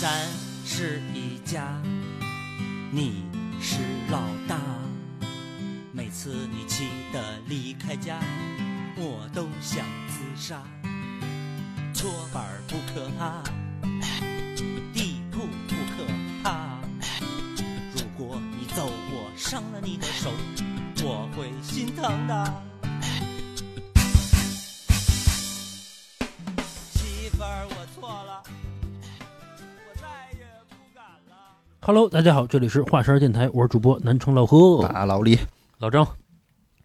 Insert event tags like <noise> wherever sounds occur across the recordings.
咱是一家，你是老大。每次你气得离开家，我都想自杀。搓板不可怕，地铺不可怕。如果你揍我，伤了你的手，我会心疼的。Hello，大家好，这里是华山电台，我是主播南城老何。大，老李，老张，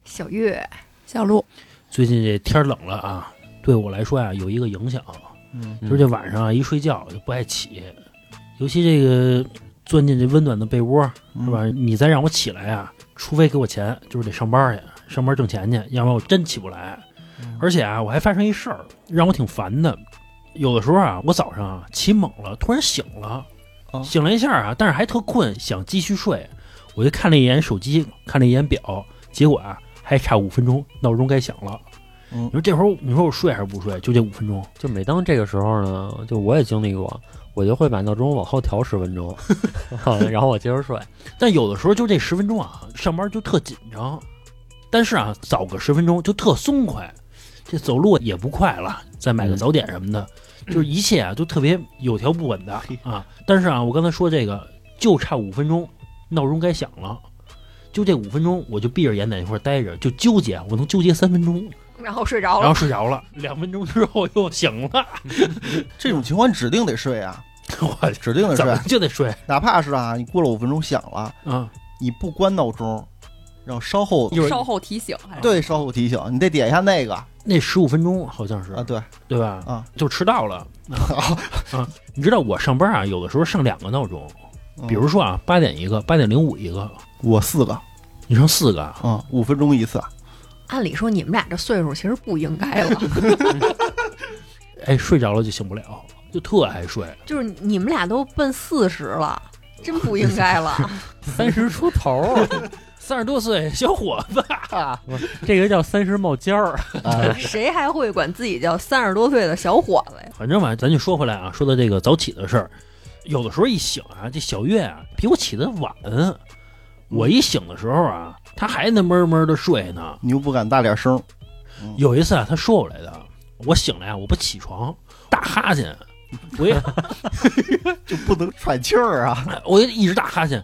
小月、小鹿，最近这天冷了啊，对我来说呀、有一个影响，嗯。就是这晚上啊一睡觉就不爱起，尤其这个钻进这温暖的被窝，是吧？你再让我起来啊，除非给我钱，就是得上班去，上班挣钱去，要不然我真起不来。而且啊，我还发生一事儿，让我挺烦的。有的时候啊，我早上啊起猛了，突然醒了，哦醒了一下啊，但是还特困，想继续睡，我就看了一眼手机，看了一眼表，结果啊还差五分钟，闹钟该响了。嗯你说这会儿你说我睡还是不睡？就这五分钟，就每当这个时候呢，就我也经历过，我就会把闹钟往后调十分钟 <laughs> <laughs> 然后我接着睡。但有的时候就这十分钟啊，上班就特紧张，但是啊早个十分钟就特松快，这走路也不快了，再买个嗯早点什么的，就是一切啊都特别有条不紊的啊。但是啊，我刚才说这个就差五分钟，闹钟该响了。就这五分钟，我就闭着眼在那块儿待着，就纠结，我能纠结三分钟，然后睡着了然后。睡着了。两分钟之后又醒了，<laughs> 这种情况指定得睡啊，<laughs> 我指定得怎么睡，就得睡哪怕是啊，你过了五分钟响了，嗯？你不关闹钟，然后稍后稍后提醒对稍后提醒，你得点一下那个那十五分钟好像是。啊，对。对吧？啊，就迟到了。啊 <laughs> 啊！你知道我上班啊，有的时候上两个闹钟，嗯比如说啊，八点一个，八点零五一个，我四个。你上四个啊，啊，五分钟一次，按理说你们俩这岁数其实不应该了，<laughs> 哎，睡着了就醒不了，就特爱睡。就是你们俩都奔四十了，真不应该了。三十出头，三十多岁小伙子，这个叫三十冒尖儿。啊，谁还会管自己叫三十多岁的小伙子呀？反正吧，咱就说回来啊，说到这个早起的事儿，有的时候一醒啊，这小月啊比我起得晚，我一醒的时候啊，他还那闷闷的睡呢。你又不敢大点声，有一次啊，他说我来的，我醒来啊，我不起床，打哈欠，我也 <laughs> 就不能喘气儿啊，我就一直打哈欠，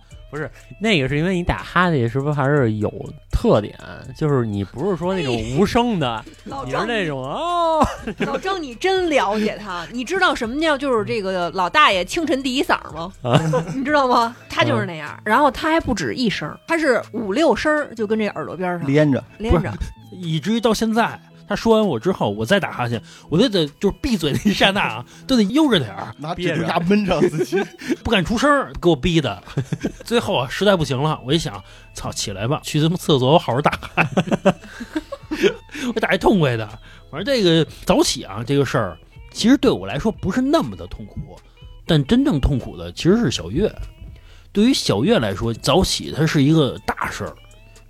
那个是因为你打哈欠是不是还是有特点？就是你不是说那种无声的，老张，你是那种哦，<laughs> 老张，你真了解他，你知道什么叫就是这个老大爷清晨第一嗓吗？<laughs> 你知道吗？他就是那样，然后他还不止一声，他是五六声，就跟这耳朵边上连着，连着。以至于到现在，他说完我之后，我再打哈欠，我都得就是闭嘴那一刹那啊，都得悠着点儿，拿憋着指甲闷着自己，<laughs> 不敢出声，给我逼的。<laughs> 最后啊，实在不行了，我一想，操，起来吧，去他妈厕所，我好好打哈欠，<laughs> 我打一痛快的。反正这个早起啊，这个事儿，其实对我来说不是那么的痛苦，但真正痛苦的其实是小月。对于小月来说，早起它是一个大事儿。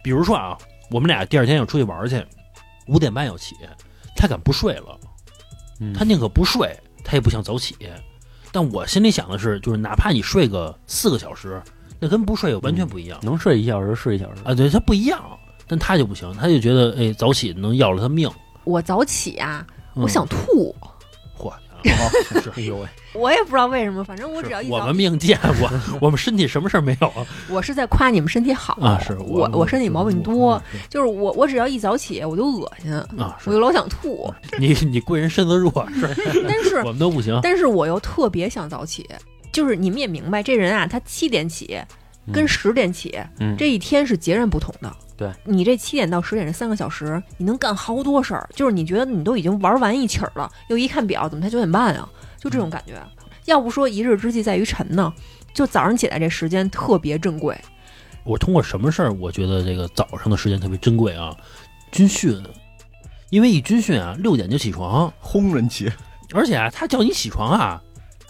比如说啊，我们俩第二天要出去玩去，五点半要起，他敢不睡了，嗯他宁可不睡，他也不想早起。但我心里想的是，就是哪怕你睡个四个小时，那跟不睡完全不一样、能睡一小时睡一小时。啊！对，他不一样，但他就不行，他就觉得哎，早起能要了他命。我早起啊，嗯我想吐，<laughs> 哎呦喂，我也不知道为什么，反正我只要一我们命贱，我 <laughs> 我们身体什么事儿没有。啊？我是在夸你们身体好啊，是我我身体毛病多，就是我我只要一早起我就恶心，啊，我就老想吐，你你贵人身子弱，是。<laughs> 但是我们都不行。但是我又特别想早起，就是你们也明白，这人啊，他七点起跟嗯。十点起，嗯。这一天是截然不同的。对你这七点到十点这三个小时，你能干好多事儿，就是你觉得你都已经玩完一起儿了，又一看表，怎么才九点半啊？就这种感觉。要不说一日之计在于晨呢，就早上起来这时间特别珍贵。我通过什么事儿，我觉得这个早上的时间特别珍贵啊？军训，因为一军训啊，六点就起床，轰人起，而且啊，他叫你起床啊，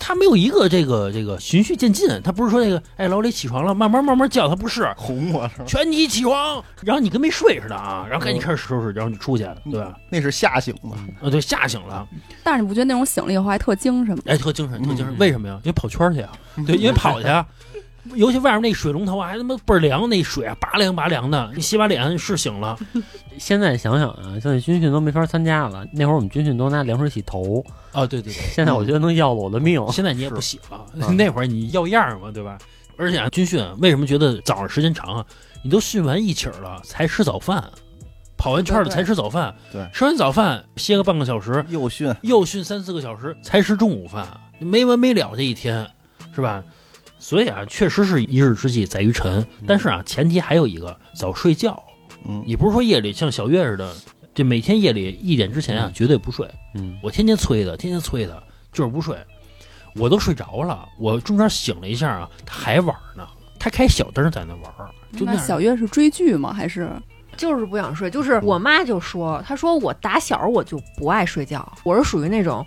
他他没有一个这个这个循序渐进，他不是说那个哎老李起床了，慢慢慢慢叫，他不是哄我是？全体起床，然后你跟没睡似的啊，然后赶紧开始收拾，然后你出去，对吧？那是吓醒的，啊，对，吓醒了，但是你不觉得那种醒了以后还特精神吗？哎，特精神，特精神，嗯为什么呀？因为跑圈儿去啊，对，因为跑去啊。尤其外面那水龙头啊，还他妈倍儿凉，那水啊拔凉拔凉的。你 <laughs> 洗把脸是醒了，<laughs> 现在想想啊，现在军训都没法参加了。那会儿我们军训都拿凉水洗头，哦，对对对，现在我觉得能要了我的命。现在你也不洗了，<laughs> 嗯那会儿你要样儿嘛，对吧？而且啊，军训为什么觉得早上时间长啊？你都训完一起儿了才吃早饭，跑完圈儿了才吃早饭，对吃完早饭歇个半个小时，又训，又训三四个小时才吃中午饭，没完没了这一天，是吧？所以啊，确实是一日之计在于晨，但是啊，前提还有一个早睡觉。嗯，你不是说夜里像小月似的，这每天夜里一点之前啊嗯绝对不睡。嗯，我天天催他，天天催他，就是不睡。我都睡着了，我中间醒了一下啊，他还玩呢，他开小灯在那玩儿，就那样小月是追剧吗？还是就是不想睡。就是我妈就说，她说我打小我就不爱睡觉，我是属于那种，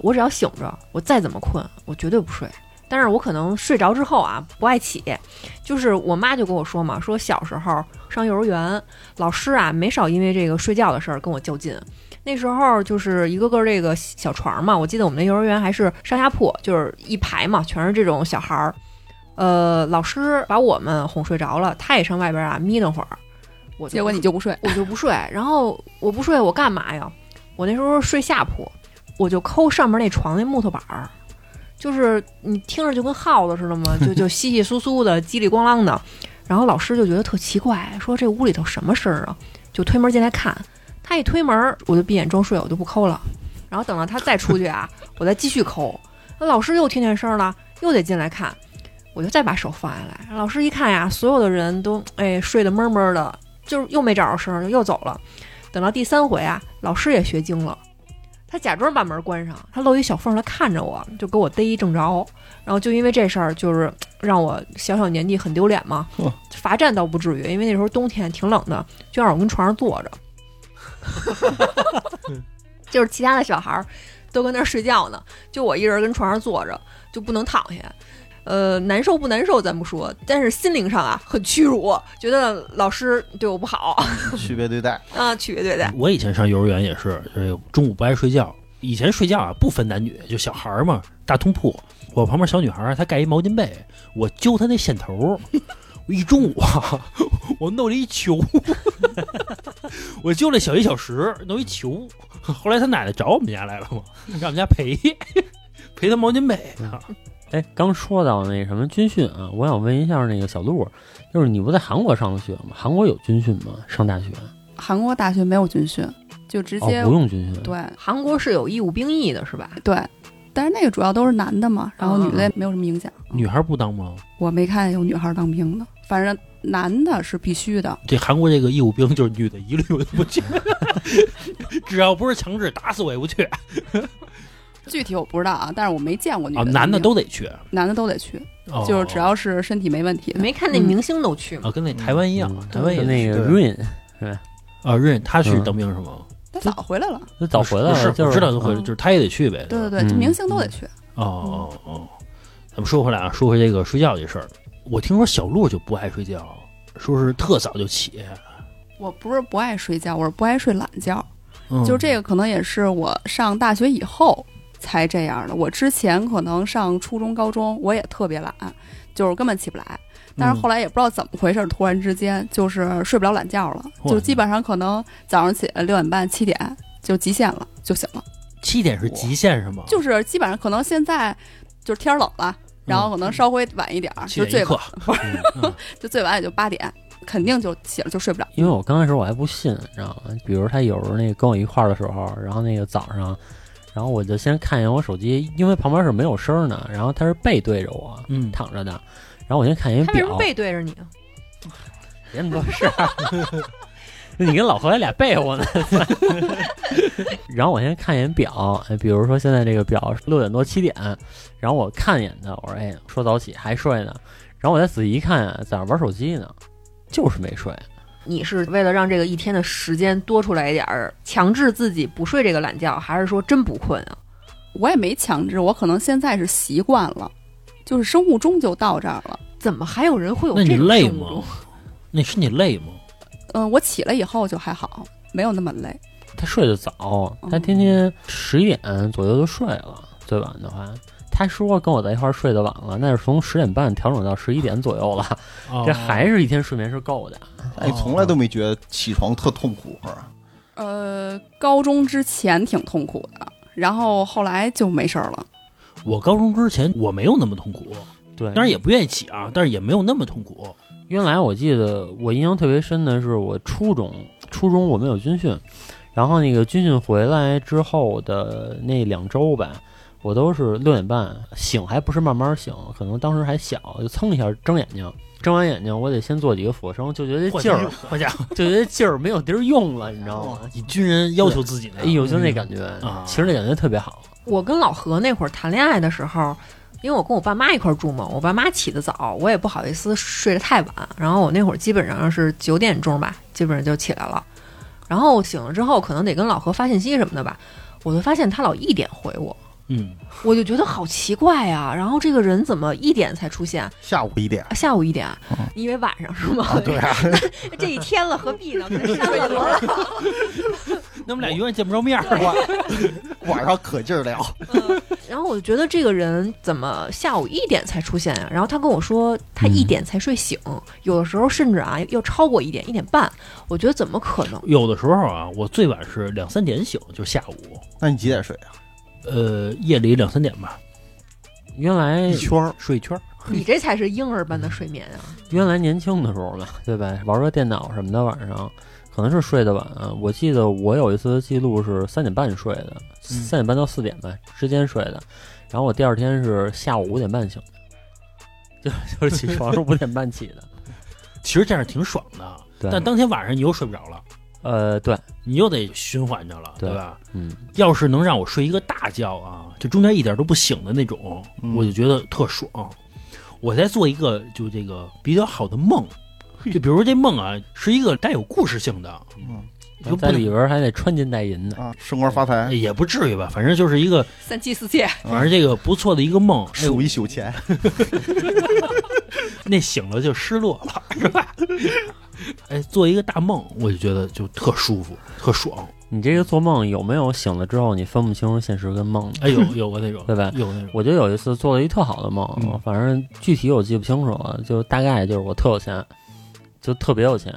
我只要醒着，我再怎么困，我绝对不睡。但是我可能睡着之后啊，不爱起。就是我妈就跟我说嘛，说小时候上幼儿园，老师啊没少因为这个睡觉的事儿跟我较劲。那时候就是一个个这个小床嘛，我记得我们那幼儿园还是上下铺，就是一排嘛，全是这种小孩儿。呃，老师把我们哄睡着了，他也上外边啊眯瞪会儿。我结果你就不睡？我就不睡，然后我不睡，我干嘛呀？我那时候睡下铺，我就抠上面那床那木头板儿，就是你听着就跟耗子似的嘛，就就稀稀疏疏的，<laughs> 叽里咣啷的。然后老师就觉得特奇怪，说这屋里头什么声儿啊？就推门进来看，他一推门，我就闭眼装睡，我就不抠了。然后等到他再出去啊，<laughs> 我再继续抠。那老师又听见声了，又得进来看，我就再把手放下来。老师一看呀，所有的人都哎睡得闷闷的，就是又没找着声儿，就又走了。等到第三回啊，老师也学精了，他假装把门关上，他露一小缝儿，他看着我，就给我逮一正着。然后就因为这事儿，就是让我小小年纪很丢脸嘛。罚站倒不至于，因为那时候冬天挺冷的，就让我跟床上坐着 <laughs> <laughs> 就是其他的小孩儿都跟那儿睡觉呢，就我一人跟床上坐着，就不能躺下。呃，难受不难受咱不说，但是心灵上啊很屈辱，觉得老师对我不好 <laughs> 区别对待，啊，区别对待。我以前上幼儿园也是，就是中午不爱睡觉。以前睡觉啊不分男女，就小孩儿嘛，大通铺。我旁边小女孩儿她盖一毛巾被，我揪她那线头儿，<laughs> 我一中午啊，我弄了一球，<laughs> 我揪了小一小时，弄一球。后来他奶奶找我们家来了嘛，让我们家赔赔他毛巾被啊。哎，刚说到那什么军训啊，我想问一下那个小鹿，就是你不在韩国上的学吗？韩国有军训吗？上大学韩国大学没有军训，就直哦接、不用军训，对韩国是有义务兵役的，是吧？对，但是那个主要都是男的嘛，然后女的也没有什么影响。女孩不当吗？我没看见有女孩当兵的，反正男的是必须的。这韩国这个义务兵就是女的一律我都不去，<laughs> 只要不是强制，打死我也不去具体我不知道啊，但是我没见过女啊！的男的都得去，男的都得去，哦就是只要是身体没问题的。没看那明星都去吗？啊，跟那台湾一样，嗯台湾也跟那个对 Rain 啊，润他去嗯当兵是吗？他早回来了，他早回来了就是我知道他回来，嗯就是他也得去呗。对对对，明星都得去。哦哦哦，咱们说回来啊，说回这个睡觉这事儿，我听说小鹿就不爱睡觉，说是特早就起，我不是不爱睡觉，我是不爱睡懒觉。嗯就这个可能也是我上大学以后才这样的。我之前可能上初中、高中，我也特别懒，就是根本起不来。但是后来也不知道怎么回事，突然之间就是睡不了懒觉了，就基本上可能早上起来六点半、七点就极限了，就醒了。七点是极限是吗？就是基本上可能现在就是天儿冷了，然后可能稍微晚一点儿，就最晚，嗯 <laughs> 就最晚也就八点，肯定就起了就睡不了。因为我刚开始我还不信，你知道吗？比如他有时候那个跟我一块儿的时候，然后那个早上，然后我就先看一眼我手机，因为旁边是没有声儿的，然后他是背对着我嗯，躺着的，然后我先看一眼表他为什么，背对着你啊？<laughs> 别那么多事儿。<laughs> 你跟老何还俩背我呢，<laughs> 然后我先看一眼表，哎，比如说现在这个表六点多七点，然后我看一眼他，我说哎，说早起还睡呢，然后我再仔细一看，在那玩手机呢，就是没睡。你是为了让这个一天的时间多出来一点儿，强制自己不睡这个懒觉，还是说真不困啊？我也没强制，我可能现在是习惯了，就是生物钟就到这儿了。怎么还有人会有那你这种累吗？那是你累吗？嗯，我起来以后就还好，没有那么累。他睡得早，他天天十一点左右就睡了，最晚的话。他说跟我在一块儿睡得晚了，那是从十点半调整到十一点左右了，哦这还是一天睡眠是够的。哎，从来都没觉得起床特痛苦是吧？呃，高中之前挺痛苦的，然后后来就没事儿了。我高中之前我没有那么痛苦，对，当然也不愿意起啊，但是也没有那么痛苦。原来我记得我印象特别深的是我初中，初中我们有军训，然后那个军训回来之后的那两周吧，我都是六点半醒，还不是慢慢醒，可能当时还小，就蹭一下睁眼睛，睁完眼睛我得先做几个俯卧撑，就觉得劲儿，好家伙，就觉得劲儿没有地儿用了，你知道吗？以军人要求自己呢。哎呦，就那感觉啊，其实那感觉特别好。我跟老何那会儿谈恋爱的时候，因为我跟我爸妈一块儿住嘛，我爸妈起得早，我也不好意思睡得太晚。然后我那会儿基本上是九点钟吧，基本上就起来了。然后醒了之后，可能得跟老何发信息什么的吧，我就发现他老一点回我，嗯，我就觉得好奇怪呀、然后这个人怎么一点才出现？下午一点啊下午一点，你以为晚上是吗？啊，对啊，<laughs> 这一天了，何必呢？<laughs> 跟删了。<laughs> 那我们俩永远见不着面儿。晚晚上可劲儿聊，然后我就觉得这个人怎么下午一点才出现呀、然后他跟我说他一点才睡醒，有的时候甚至啊要超过一点，一点半。我觉得怎么可能？有的时候啊，我最晚是两三点醒，就下午，那你几点睡啊？呃，夜里两三点吧，原来一圈儿，睡一圈儿。你这才是婴儿般的睡眠啊！原来年轻的时候嘛，对吧？玩个电脑什么的，晚上可能是睡得晚。我记得我有一次的记录是三点半睡的，三点半到四点吧之间睡的。然后我第二天是下午五点半醒的，<laughs> 就就是起床是五点半起的。<laughs> 其实这样挺爽的，但当天晚上你又睡不着了，呃，对，你又得循环着了，对对吧？嗯，要是能让我睡一个大觉啊，就中间一点都不醒的那种，嗯我就觉得特爽。我在做一个就这个比较好的梦，就比如说这梦啊，是一个带有故事性的，嗯就不在里边还得穿金戴银的。啊，升官发财，也不至于吧，反正就是一个，三妻四妾，反正这个不错的一个梦。哎数一宿钱，<laughs> 那醒了就失落了，是吧？<laughs> <laughs> 哎，做一个大梦，我就觉得就特舒服，特爽。你这个做梦有没有醒了之后你分不清楚现实跟梦的？哎，有有过那种，<laughs> 对吧有那种，我就有一次做了一特好的梦，嗯反正具体我记不清楚了，就大概就是我特有钱，就特别有钱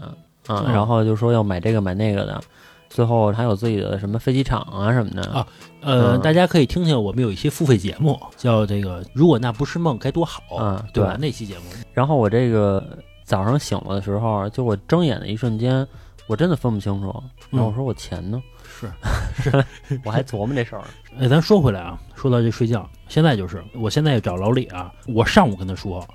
啊，嗯然后就说要买这个买那个的，最后还有自己的什么飞机场啊什么的啊呃，嗯大家可以听听我们有一些付费节目，叫这个“如果那不是梦该多好”，嗯对吧？对那期节目，然后我这个早上醒了的时候，就我睁眼的一瞬间，我真的分不清楚，然后我说我钱呢？是，<laughs> 我还琢磨这事儿，<laughs> 哎，咱说回来啊，说到这睡觉，现在就是我现在找老李啊，我上午跟他说，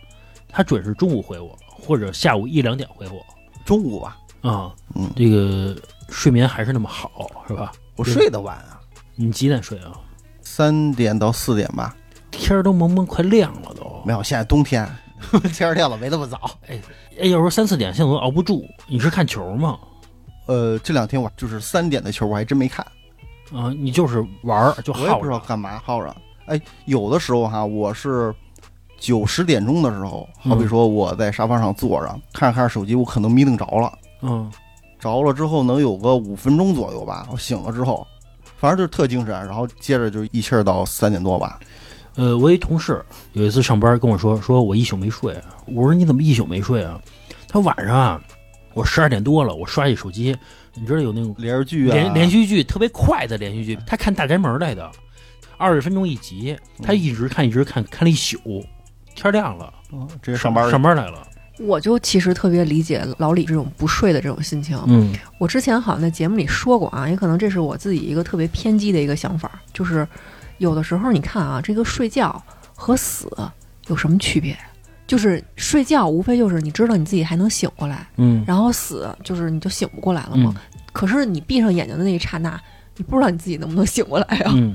他准是中午回我，或者下午一两点回我中午吧，啊，嗯，这个睡眠还是那么好，是吧？我睡得晚啊，你几点睡啊？三点到四点吧，天儿都蒙蒙快亮了都。没有，现在冬天，<laughs> 天儿亮了没那么早。哎，要说三四点，现在我都熬不住。你是看球吗？呃，这两天我就是三点的球，我还真没看，啊，你就是玩儿就我也耗着。不知道干嘛耗着。哎，有的时候哈，我是九十点钟的时候，好比说我在沙发上坐着，看着看着手机，我可能迷瞪着了，嗯，着了之后能有个五分钟左右吧。我醒了之后，反正就是特精神，然后接着就一气儿到三点多吧。呃，我一同事有一次上班跟我说，说我一宿没睡。我说你怎么一宿没睡啊？他晚上啊，我十二点多了，我刷一手机，你知道有那种连续剧啊，连连续剧特别快的连续剧，他看大宅门来的，二十分钟一集，他一直看一直看，看了一宿，天亮了，嗯直接上班上班来了。我就其实特别理解老李这种不睡的这种心情。嗯我之前好像在节目里说过啊，也可能这是我自己一个特别偏激的一个想法，就是有的时候你看啊，这个睡觉和死有什么区别？就是睡觉无非就是你知道你自己还能醒过来，嗯然后死就是你就醒不过来了嘛。可是你闭上眼睛的那一刹那，你不知道你自己能不能醒过来啊？嗯，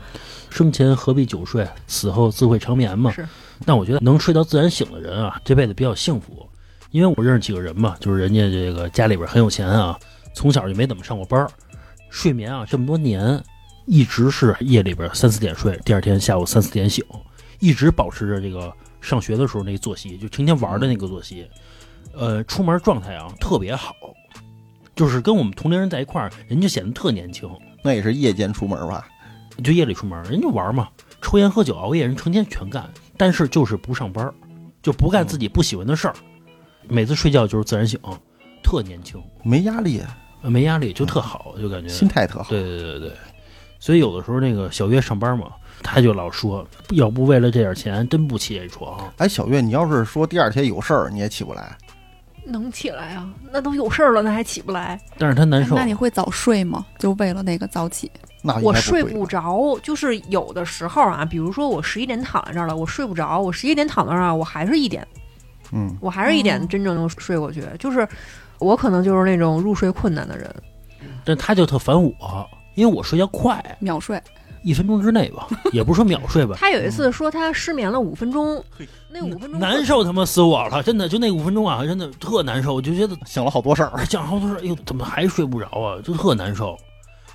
生前何必久睡，死后自会长眠嘛。是，但我觉得能睡到自然醒的人啊，这辈子比较幸福。因为我认识几个人嘛，就是人家这个家里边很有钱啊，从小就没怎么上过班儿，睡眠啊这么多年一直是夜里边三四点睡，第二天下午三四点醒，一直保持着这个上学的时候那个作息，就成天玩的那个作息。呃，出门状态啊特别好，就是跟我们同龄人在一块儿，人就显得特年轻。那也是夜间出门吧？就夜里出门，人就玩嘛，抽烟喝酒熬夜，人成天全干，但是就是不上班，就不干自己不喜欢的事儿。每次睡觉就是自然醒，特年轻，没压力，呃没压力，就特好，就感觉心态特好。对对对对，所以有的时候那个小月上班嘛，他就老说，要不为了这点钱，真不起这床。哎，小月，你要是说第二天有事儿，你也起不来。能起来啊？那都有事儿了，那还起不来？但是他难受。那你会早睡吗？就为了那个早起？那我睡不着，就是有的时候啊，比如说我十一点躺在这儿了，我睡不着，我十一点躺在这儿，我还是一点，嗯，我还是一点哦真正能睡过去。就是我可能就是那种入睡困难的人，但他就特烦我，因为我睡觉快，秒睡？一分钟之内吧，也不是说秒睡吧。<laughs> 他有一次说他失眠了五分钟，那五分钟难受他妈死我了，真的就那五分钟啊，真的特难受，我就觉得想了好多事儿。想好多事儿，哎呦，怎么还睡不着啊？就特难受。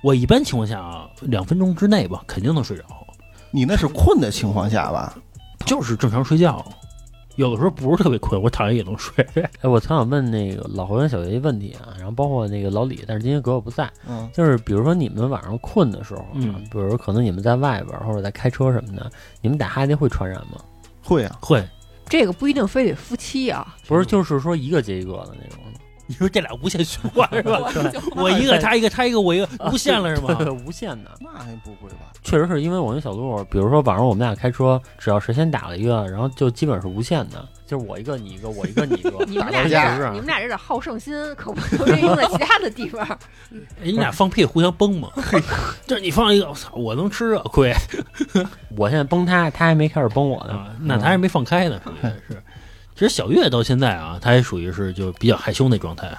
我一般情况下啊，两分钟之内吧，肯定能睡着，你那是困的情况下吧？就是正常睡觉。有的时候不是特别困，<laughs> 我躺下也能睡。<laughs> 哎，我特想问那个老侯跟小杰一问题啊，然后包括那个老李，但是今天哥哥不在，嗯，就是比如说你们晚上困的时候，啊嗯比如可能你们在外边儿或者在开车什么的，你们打哈欠会传染吗？会啊，会，这个不一定非得夫妻啊，不是，就是说一个接一个的那种。你说这俩无限循环是吧？<laughs> 我一个他一个他一个我一个，无限了是吗？对，无限的。那还不会吧？确实是因为我跟小鹿，比如说晚上我们俩开车，只要谁先打了一个，然后就基本是无限的，就是我一个你一个，我一个你一个，<laughs> 你们俩这你们俩这点好胜心，可不能用在其他的地方。<laughs> 哎，你俩放屁互相崩吗？就是你放一个，我操，我能吃啊，亏我现在崩他，他还没开始崩我呢。啊，那他还没放开呢，属于是。其实小月到现在啊，她也属于是就比较害羞那状态，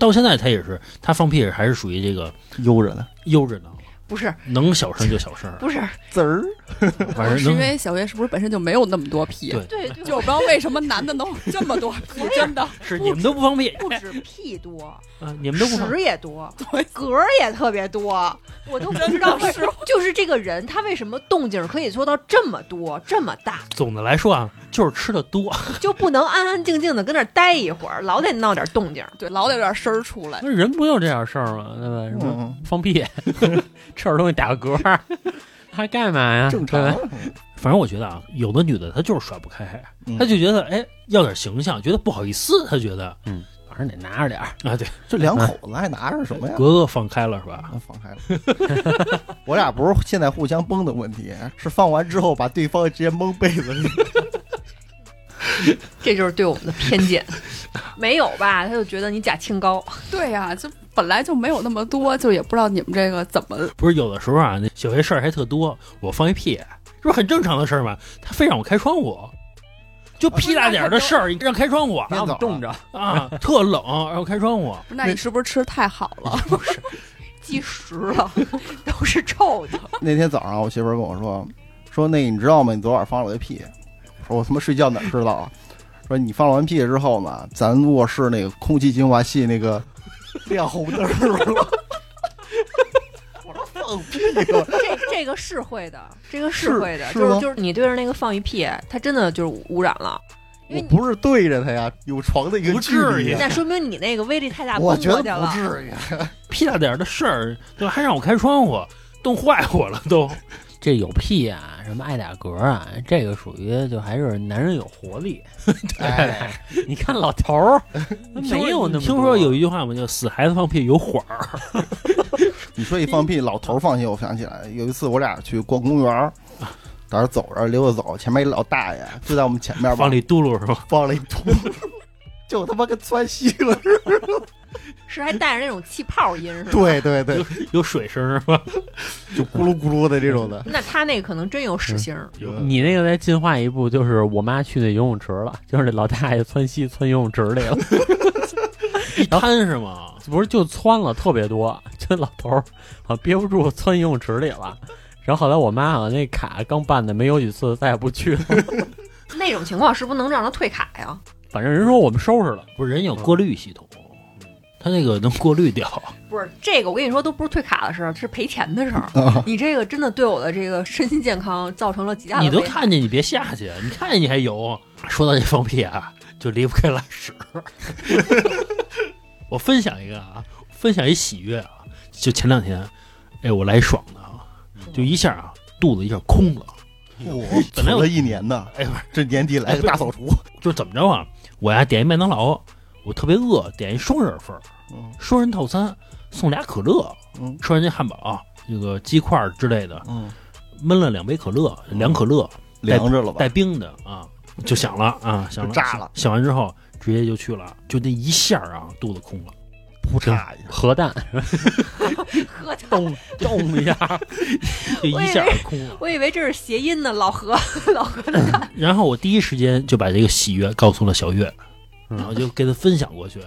到现在她也是，她放屁还是属于这个悠着呢，悠着呢，不是能小声就小声，不是，滋儿。<laughs> 反正是因为小月是不是本身就没有那么多屁？对就我不知道为什么男的能有这么多屁，真的。是你们都不放屁不止屁多，<laughs> 啊，你们都不放屎也多，<laughs> 嗝儿也特别多，我都不知道是就是这个人他为什么动静可以做到这么多这么大，总的来说啊，就是吃的多。就不能安安静静的跟那儿待一会儿，老得闹点动静。对，老得有点声儿出来。那人不就这点事儿吗？对吧？什么嗯，放屁，吃点东西打个嗝，<laughs> 还干嘛呀？正常对吧。<laughs> 反正我觉得啊，有的女的她就是甩不开，嗯她就觉得哎要点形象，觉得不好意思，她觉得嗯反正得拿着点儿。啊对，<laughs> 这两口子还拿着什么呀？格格放开了是吧？啊放开了。我俩不是现在互相崩的问题，是放完之后把对方直接蒙被子里。<laughs> 这就是对我们的偏见，<laughs> 没有吧？他就觉得你假清高，对呀、就本来就没有那么多，就也不知道你们这个怎么不是有的时候啊，那小些事儿还特多，我放一屁，这不是很正常的事儿吗？他非让我开窗户，就屁大点儿的事儿，让开窗户天早上冻着，啊，特冷，然后开窗户。那你是不是吃太好了？<laughs> 不是，积食了，都是臭的。那天早上我媳妇儿跟我说，说那你知道吗？你昨晚放了个屁。我说我他妈睡觉哪知道啊？说你放完屁之后呢，咱卧室那个空气净化器那个 <laughs> 亮红灯了。<laughs> 我说放屁了，这这个是会的，这个是是会的，就是就是你对着那个放一屁，它真的就是污染了。因为你我不是对着它呀，有床的一个不距离至于。那说明你那个威力太大，我崩觉得不过去了。至于。<laughs> 屁大点儿的事儿，对吧？还让我开窗户，冻坏我了都。这有屁啊，什么爱打嗝啊，这个属于就还是男人有活力。<laughs> 对，你看老头儿没有那么听说有一句话嘛，叫“死孩子放屁有火儿 <laughs> 你说一放屁，老头儿放屁，我想起来有一次我俩去逛公园儿，在那儿走着溜达走，前面一老大爷就在我们前面”，吧放了一嘟噜是吧？放了一秃噜，<laughs> 就他妈跟窜稀了似的。是还带着那种气泡音是吧？对对对有，有水声是吧？就咕噜咕噜的这种的。那他那可能真有屎星儿。有你那个再进化一步，就是我妈去那游泳池了，就是那老大爷窜稀窜游泳池里了，一滩是吗？不是就窜了特别多，就老头儿啊憋不住窜游泳池里了。然后后来我妈好像那卡刚办的没有几次，再也不去了。<laughs> 那种情况是不是能让他退卡呀？反正人说我们收拾了，不是人有过滤系统，它那个能过滤掉。<laughs> 不是这个，我跟你说，都不是退卡的事儿，是赔钱的事儿。啊你这个真的对我的这个身心健康造成了极大的你都看见，你别下去，你看见你还游。说到这放屁啊，就离不开拉屎。<laughs> 我分享一个啊，分享一喜悦啊，就前两天，哎，我来爽的啊，就一下啊，肚子一下空了。我本来我了一年的，哎，不是，这年底来个大扫除。就怎么着啊？我呀点一麦当劳，我特别饿，点一双人份儿，嗯双人套餐送俩可乐，嗯吃完这汉堡、这个鸡块之类的，嗯，焖了两杯可乐，凉可乐凉着了吧带？冰的啊，就响了啊，响了，炸了响完之后直接就去了，就那一下啊，肚子空了。扑嚓一下，核弹喝的。<laughs> 动动一下，<laughs> 就一下空了。<laughs> 我以为这是谐音呢，老何，老何的蛋。然后我第一时间就把这个喜悦告诉了小月，嗯然后就给他分享过去，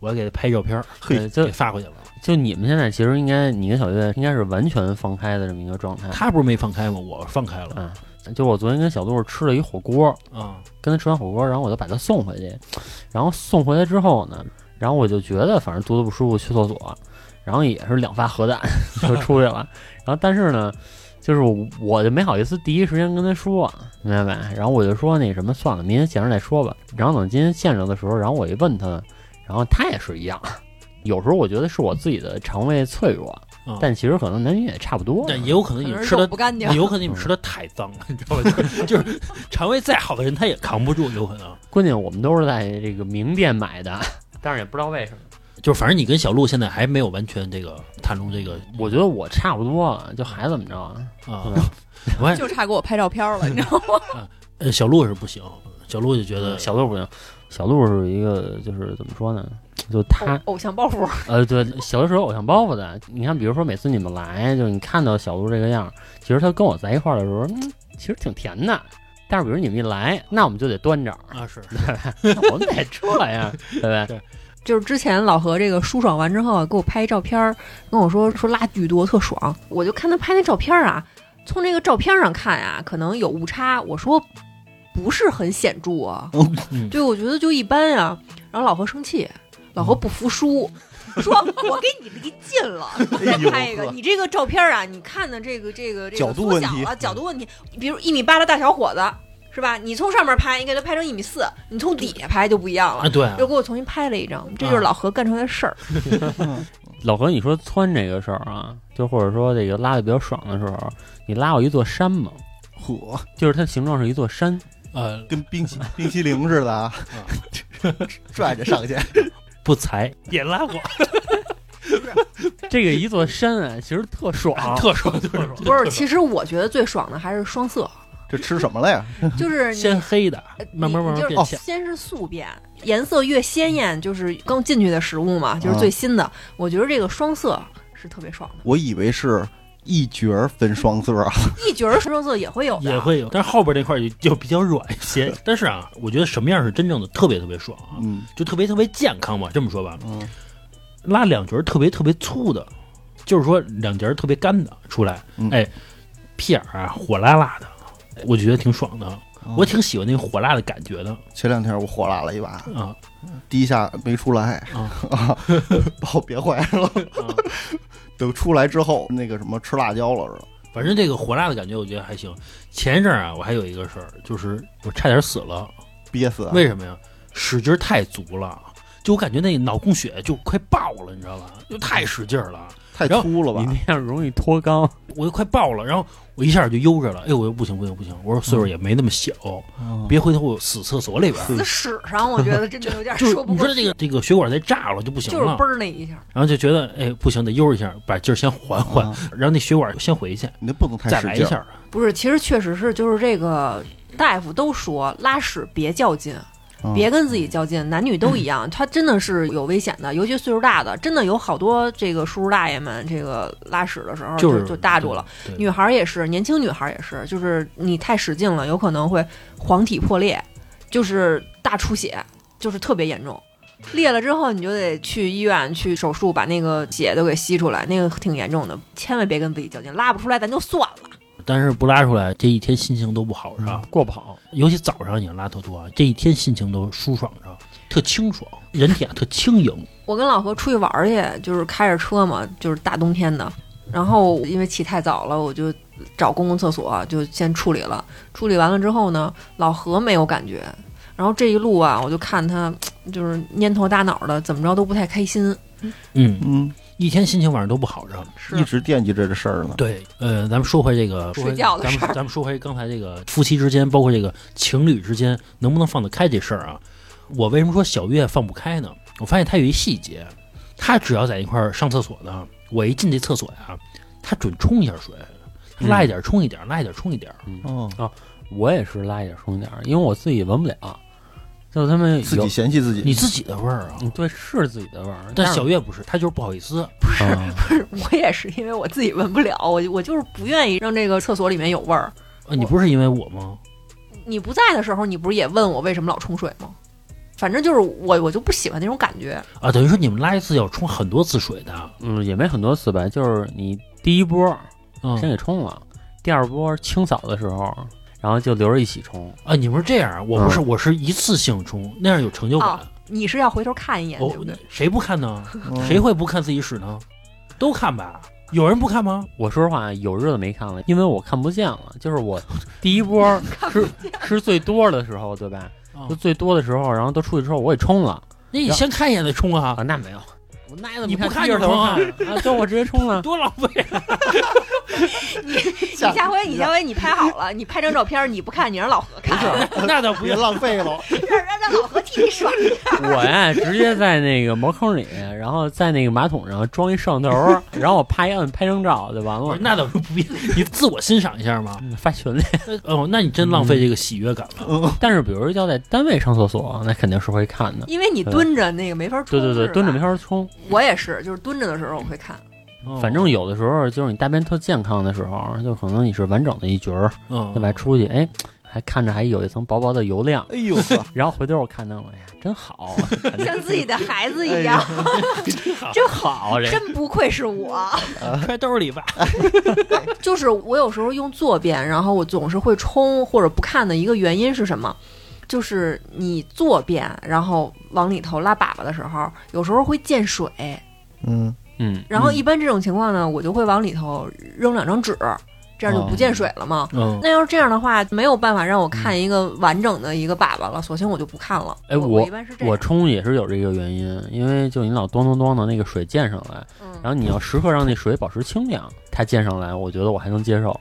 我还给他拍照片儿，对，就给发过去了。就你们现在其实应该，你跟小月应该是完全放开的这么一个状态。他不是没放开吗？我放开了嗯，就我昨天跟小杜吃了一火锅，啊。跟他吃完火锅，然后我就把他送回去，然后送回来之后呢，然后我就觉得反正肚子不舒服，去厕所，然后也是两发核弹 <laughs> 就出去了，然后但是呢，就是我我就没好意思第一时间跟他说，明白没？然后我就说那什么算了，明天见着再说吧。然后等今天见着的时候，然后我一问他，然后他也是一样。有时候我觉得是我自己的肠胃脆弱，啊但其实可能男女也差不多。但也有可能你们吃的不干净有可能你们吃的太脏了，你知道吧？就是就是肠胃再好的人他也扛不住，有可能。关键我们都是在这个名店买的，<laughs> 但是也不知道为什么。就是反正你跟小鹿现在还没有完全这个袒露这个我觉得我差不多了，就还怎么着啊？啊，我也就差给我拍照片了，你知道吗？<laughs> 呃小鹿是不行，小鹿就觉得小鹿不行，小鹿是一个就是怎么说呢？就他偶偶像包袱，呃，对，小的时候偶像包袱的。你看，比如说每次你们来，就是你看到小鹿这个样儿，其实他跟我在一块儿的时候，嗯，其实挺甜的。但是比如你们一来，那我们就得端着，啊是 <laughs> 那我们得这样，对不对？就是之前老何这个舒爽完之后给我拍一照片儿，跟我说说拉巨多特爽，我就看他拍那照片儿啊，从这个照片上看啊、可能有误差，我说不是很显著啊，嗯对，我觉得就一般呀、然后老何生气，老何不服输。说我给你离近了，<laughs> 再拍一个。你这个照片啊，你看的这个这个这个角度问题缩小了，角度问题。比如一米八的大小伙子，是吧？你从上面拍，你给他拍成一米四，你从底下拍就不一样了啊。对啊又给我重新拍了一张，这就是老何干出来的事儿。<laughs> 老何，你说窜这个事儿啊，就或者说这个拉的比较爽的时候，你拉过一座山吗？嚯，就是它形状是一座山，呃跟冰淇冰淇淋似的啊，<laughs> 拽着上去。<laughs> 不才也拉过，<laughs> 这个一座山啊，其实特爽，特爽特爽，不是，其实我觉得最爽的还是双色，这吃什么了呀？就是你先黑的，呃慢慢慢慢变浅。先是素变，颜色越鲜艳，就是刚进去的食物嘛，就是最新的。我觉得这个双色是特别爽的，我以为是一角儿分双色啊，<laughs> 一角儿双色也会有的，也会有，但是后边那块儿就就比较软一些。但是啊，我觉得什么样是真正的特别特别爽啊？嗯就特别特别健康嘛。这么说吧，嗯，拉两角儿特别特别粗的，就是说两节儿特别干的出来，嗯哎，屁眼儿啊火辣辣的，我觉得挺爽的。哦我挺喜欢那个火辣的感觉的前两天我火辣了一把，啊第一下没出来啊啊，把我憋坏了。啊！等出来之后，那个什么吃辣椒了是吧？反正这个火辣的感觉，我觉得还行。前一阵儿啊，我还有一个事儿，就是我差点死了。憋死啊！为什么呀？使劲儿太足了，就我感觉那脑供血就快爆了，你知道吧？就太使劲儿了，太粗了吧你？那样容易脱肛。<laughs> 我就快爆了。然后我一下就悠着了，哎呦，我又不行不行不行，我说岁数也没那么小，嗯别回头我死厕所里边儿。死屎上，我觉得真的有点 <laughs> 就是说不过去，你说这个这个血管再炸了就不行了，就是嘣儿那一下。然后就觉得哎不行得悠一下，把劲儿先缓缓，啊让那血管先回去，你那不能太再使劲儿。来一下。不是，其实确实是，就是这个大夫都说拉屎别较劲，嗯别跟自己较劲，男女都一样，他真的是有危险的，尤其岁数大的，真的有好多这个叔叔大爷们，这个拉屎的时候就就大住了。。女孩儿也是，年轻女孩儿也是，就是你太使劲了，有可能会黄体破裂，就是大出血，就是特别严重。裂了之后，你就得去医院去手术，把那个血都给吸出来，那个挺严重的。千万别跟自己较劲，拉不出来咱就算了。但是不拉出来，这一天心情都不好，是吧？过不好。尤其早上你要拉特多，这一天心情都舒爽着，特清爽，人体啊特轻盈。我跟老何出去玩儿去，就是开着车嘛，就是大冬天的。然后因为起太早了，我就找公共厕所就先处理了。处理完了之后呢，老何没有感觉。然后这一路啊，我就看他就是蔫头耷脑的，怎么着都不太开心。嗯，嗯，一天心情晚上都不好着。一直惦记着这事儿呢。对，呃，咱们说回这个睡觉的咱事儿们咱们说回刚才这个夫妻之间，包括这个情侣之间，能不能放得开这事儿啊？我为什么说小月放不开呢？我发现她有一细节，她只要在一块儿上厕所呢，我一进这厕所呀，她准冲一下水，拉一点冲一点，拉一点冲一点。哦，我也是拉一点冲一点，因为我自己闻不了，就他们自己嫌弃自己。你自己的味儿啊。嗯，对，是自己的味儿。但小月不是，她就是不好意思。啊 <laughs> 不是，我也是，因为我自己闻不了，我我就是不愿意让这个厕所里面有味儿。啊，你不是因为我吗？你不在的时候，你不是也问我为什么老冲水吗？反正就是我，我就不喜欢那种感觉。啊，等于说你们拉一次要冲很多次水的。嗯，也没很多次吧，就是你第一波嗯先给冲了，第二波清扫的时候，然后就留着一起冲。啊，你们是这样，我不是，我是一次性冲，那样有成就感哦。你是要回头看一眼，哦对不对？，谁不看呢？嗯谁会不看自己屎呢？都看吧。有人不看吗？我说实话，有日子没看了，因为我看不见了。就是我第一波是是 <laughs> 最多的时候，对吧？啊就最多的时候，然后都出去之后，我也冲了那你先看一眼再冲啊啊，，那没有，我那怎么你不看就冲啊看啊？就我直接冲了。<laughs> 多浪费 <laughs> 啊！你下回你下回你拍好了，你拍张照片，你不看，你让老何看，<laughs> 那倒不别用。浪费了。<laughs> 让让让老何替你爽。我呀，直接在那个茅坑里，然后在那个马桶上装一摄像头，然后我啪一摁拍张照就完了。那倒是不必，你自我欣赏一下嘛。嗯发群里，哦，那你真浪费这个喜悦感了。嗯，但是比如要在单位上厕所，那肯定是会看的。因为你蹲着那个没法冲。对对对，蹲着没。法冲。我也是，就是蹲着的时候我会看。哦。反正有的时候就是你大便特健康的时候，就可能你是完整的一局儿，嗯，对吧？出去哎，还看着还有一层薄薄的油亮，哎呦。呵，<laughs> 然后回头我看到了，哎呀，真好，<laughs> 像自己的孩子一样，<laughs> 真好，这真不愧是我。揣兜里吧。就是我有时候用坐便，然后我总是会冲或者不看的一个原因是什么？就是你坐便，然后往里头拉粑粑的时候，有时候会溅水，嗯，嗯，然后一般这种情况呢，我就会往里头扔两张纸，这样就不见水了嘛。嗯，那要是这样的话，没有办法让我看一个完整的一个粑粑了，索性我就不看了。哎，我我一般是这样，我冲也是有这个原因，因为就你老咚咚咚的那个水溅上来，嗯然后你要时刻让那水保持清凉，它溅上来，我觉得我还能接受，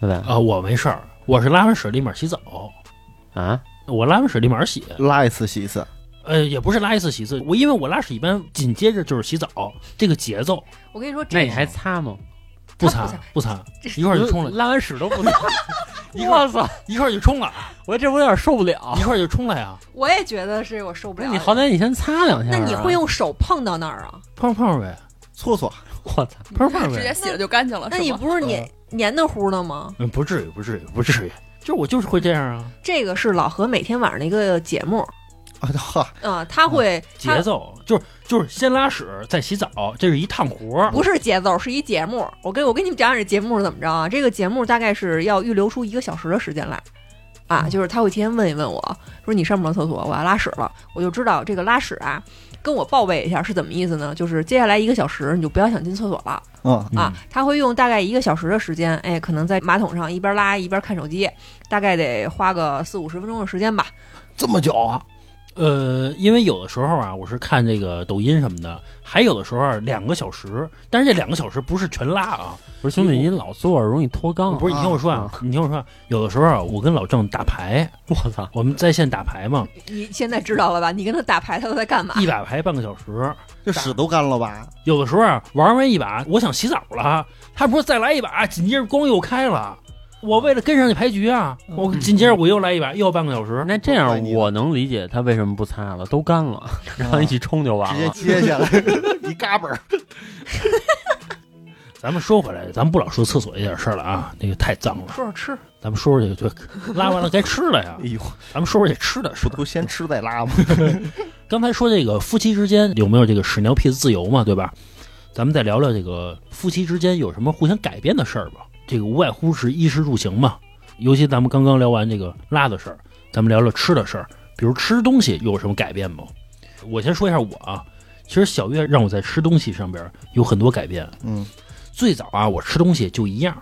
对吧？啊，我没事儿，我是拉完屎立马洗澡，啊，我拉完水立马洗。拉一次洗一次。呃，也不是拉一次洗一次，我因为我拉屎一般紧接着就是洗澡，这个节奏我跟你说，这那你还擦吗？不擦不擦，一会儿就冲了，拉完屎都不擦，<laughs> 一会儿我操！一会儿就冲了，我这我有点受不了一。会儿就冲了呀，<laughs> 我也觉得是我受不了。那你好歹你先擦两下、啊。那你会？用手碰到那儿啊？碰碰呗，搓搓，<laughs> 我操！碰碰呗直接，洗了就干净了，那你？不是黏黏的糊的吗？嗯，不至于，不至于，不至于，就我就是会这样啊，这个是老何每天晚上的一个节目，啊哈，啊，他会他节奏就是就是先拉屎再洗澡，这是一趟活儿。不是节奏，是一节目。我跟我跟你们讲讲这节目是怎么着啊？这个节目大概是要预留出一个小时的时间来，啊，就是他会提前问一问我说你上不上厕所，我要拉屎了，我就知道这个拉屎啊，跟我报备一下是怎么意思呢？就是接下来一个小时你就不要想进厕所了嗯，啊。他会用大概一个小时的时间，哎，可能在马桶上一边拉一边看手机，大概得花个四五十分钟的时间吧。这么久啊？呃，因为有的时候啊，我是看这个抖音什么的，还有的时候啊两个小时，但是这两个小时不是全拉啊，不是兄弟，你老坐着容易脱肛。不是你听我说啊，你听我说啊，有的时候啊，我跟老郑打牌，<laughs> 我操！我们在线打牌嘛，你现在知道了吧？你跟他打牌，他都在干嘛？一把牌半个小时，这屎都干了吧？有的时候啊玩完一把，我想洗澡了，他不是再来一把，紧接着光又开了。我为了跟上这牌局啊，我紧接着我又来一把，又半个小时。那这样我能理解他为什么不擦了，都干了，<laughs> 然后一起冲就完了直接了。接下来 <laughs> 一嘎嘣儿，<laughs> 咱们说回来，咱们不老说厕所这点事儿了啊，那个太脏了。说说吃，咱们说说这个，就拉完了该吃了呀哎。呦，咱们说说这吃的事。不都先吃再拉吗？刚才说这个夫妻之间有没有这个屎尿屁的自由嘛，对吧？咱们再聊聊这个夫妻之间有什么互相改变的事儿吧。这个无外乎是衣食住行嘛。尤其咱们刚刚聊完这个拉的事儿，咱们聊聊吃的事儿，比如吃东西有什么改变吗？我先说一下我啊，其实小月让我在吃东西上边有很多改变。嗯，最早啊，我吃东西就一样，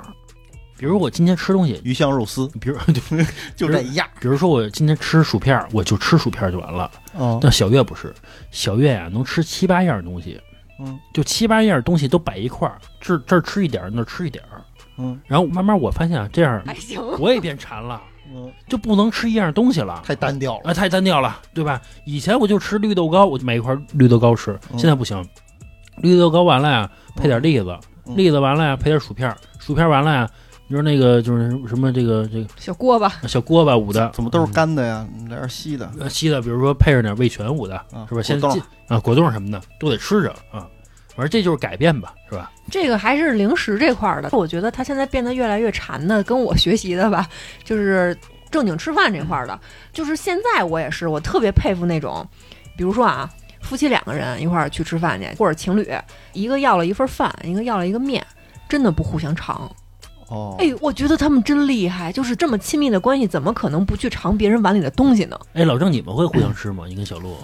比如我今天吃东西，鱼香肉丝比如 <laughs> 就这一样。比如说我今天吃薯片，我就吃薯片就完了。哦，但小月不是，小月呀、能吃七八样东西，嗯就七八样东西都摆一块儿，这这儿吃一点儿，那儿吃一点儿。嗯然后慢慢我发现啊，这样还行。我也变馋了，嗯，就不能吃一样东西了。太单调了。啊，太单调了，对吧？以前我就吃绿豆糕，我就买一块绿豆糕吃，嗯现在不行。绿豆糕完了呀，配点栗子，嗯栗子完了呀，配点薯片，薯片完了呀，你说那个就是什么这个这个小锅巴，小锅巴捂的，怎么都是干的呀？来点稀的呃稀的，比如说配上点味全捂的，啊，是吧？现果冻在进啊果冻什么的都得吃着啊，反正这就是改变吧，是吧？这个还是零食这块儿的。我觉得他现在变得越来越馋的，跟我学习的吧，就是正经吃饭这块儿的。就是现在我也是，我特别佩服那种，比如说啊，夫妻两个人一块儿去吃饭去，或者情侣，一个要了一份饭，一个要了一个面，真的不互相尝。哦，哎，我觉得他们真厉害，就是这么亲密的关系，怎么可能不去尝别人碗里的东西呢？哎，老郑，你们会互相吃吗？你跟小鹿？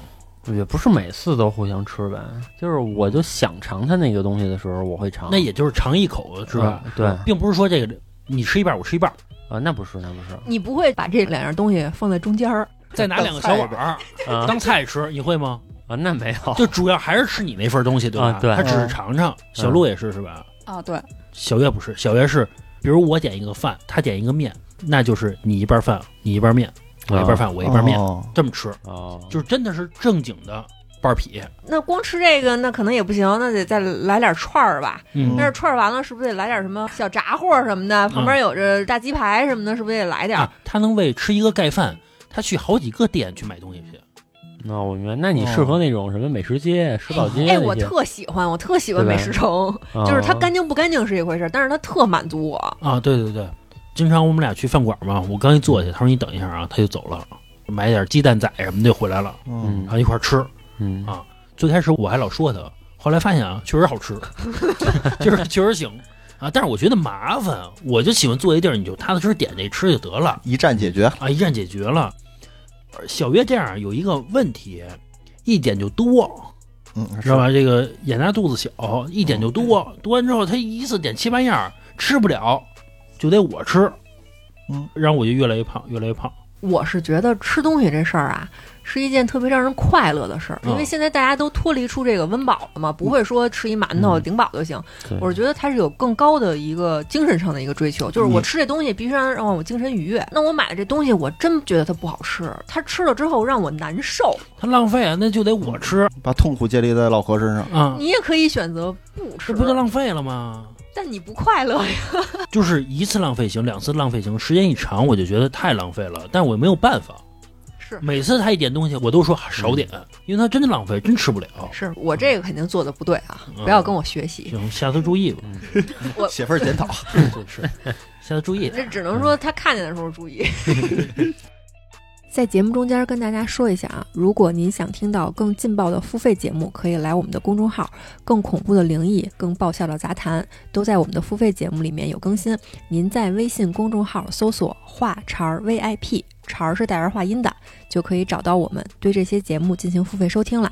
也不是每次都互相吃呗，就是我就想尝它那个东西的时候，我会尝。那也就是尝一口是吧？嗯对并不是说这个你吃一半，我吃一半，啊，那不是，那不是你不会把这两样东西放在中间儿？再拿两个小碗儿 <laughs> 啊当菜吃，你会吗？啊，那没有。就主要还是吃你那份东西，对吧？啊对他只是尝尝。小鹿也是是吧？啊，对，小月不是，小月是，比如我点一个饭，他点一个面，那就是你一半饭，你一半面，我一半饭，我一半面，哦这么吃，哦，就是真的是正经的半儿劈。那光吃这个，那可能也不行，那得再来点串儿吧。嗯但是串儿完了，是不是得来点什么小炸货什么的？旁边有着大鸡排什么的，是不是得来点儿？啊，他能为吃一个盖饭，他去好几个店去买东西去。那我明白。那你适合那种什么美食街、食宝街哎，我那些，特喜欢，我特喜欢对吧美食城，啊就是它干净不干净是一回事，但是它特满足我。啊，对对对，经常我们俩去饭馆嘛，我刚一坐下，他说你等一下啊，他就走了，买点鸡蛋仔什么的就回来了，嗯然后一块儿吃。嗯啊最开始我还老说他，后来发现啊，确实好吃，<laughs> 就是确实行啊。但是我觉得麻烦，我就喜欢坐一地儿，你就踏踏实实点这吃就得了一站解决。啊，一站解决了。小月这样有一个问题，一点就多，嗯，知道吧？这个眼大肚子小，一点就多，多完之后他一次点七八样，吃不了，就得我吃，嗯，然后我就越来越胖，越来越胖。我是觉得吃东西这事儿啊，是一件特别让人快乐的事儿，因为嗯现在大家都脱离出这个温饱了嘛，不会说吃一馒头嗯顶饱就行。对我是觉得它是有更高的一个精神上的一个追求，就是我嗯吃这东西必须让让我精神愉悦。那我买的这东西，我真觉得它不好吃，它吃了之后让我难受。它浪费啊，那就得我吃把痛苦建立在老何身上。啊，你也可以选择不吃这，不就浪费了吗？但你不快乐呀。<laughs> 就是一次浪费行，两次浪费行，时间一长我就觉得太浪费了，但我没有办法。是每次他一点东西，我都说少点，因为他真的浪费，真吃不了。是我这个肯定做的不对啊，嗯不要跟我学习。行，下次注意吧。我写份检讨。<laughs> 就是，下次注意。这只能说他看见的时候注意。<laughs> 在节目中间跟大家说一下啊，如果您想听到更劲爆的付费节目，可以来我们的公众号，更恐怖的灵异、更爆笑的杂谈，都在我们的付费节目里面有更新。您在微信公众号搜索“话茬 VIP”，茬是带儿化音的，就可以找到我们，对这些节目进行付费收听啦。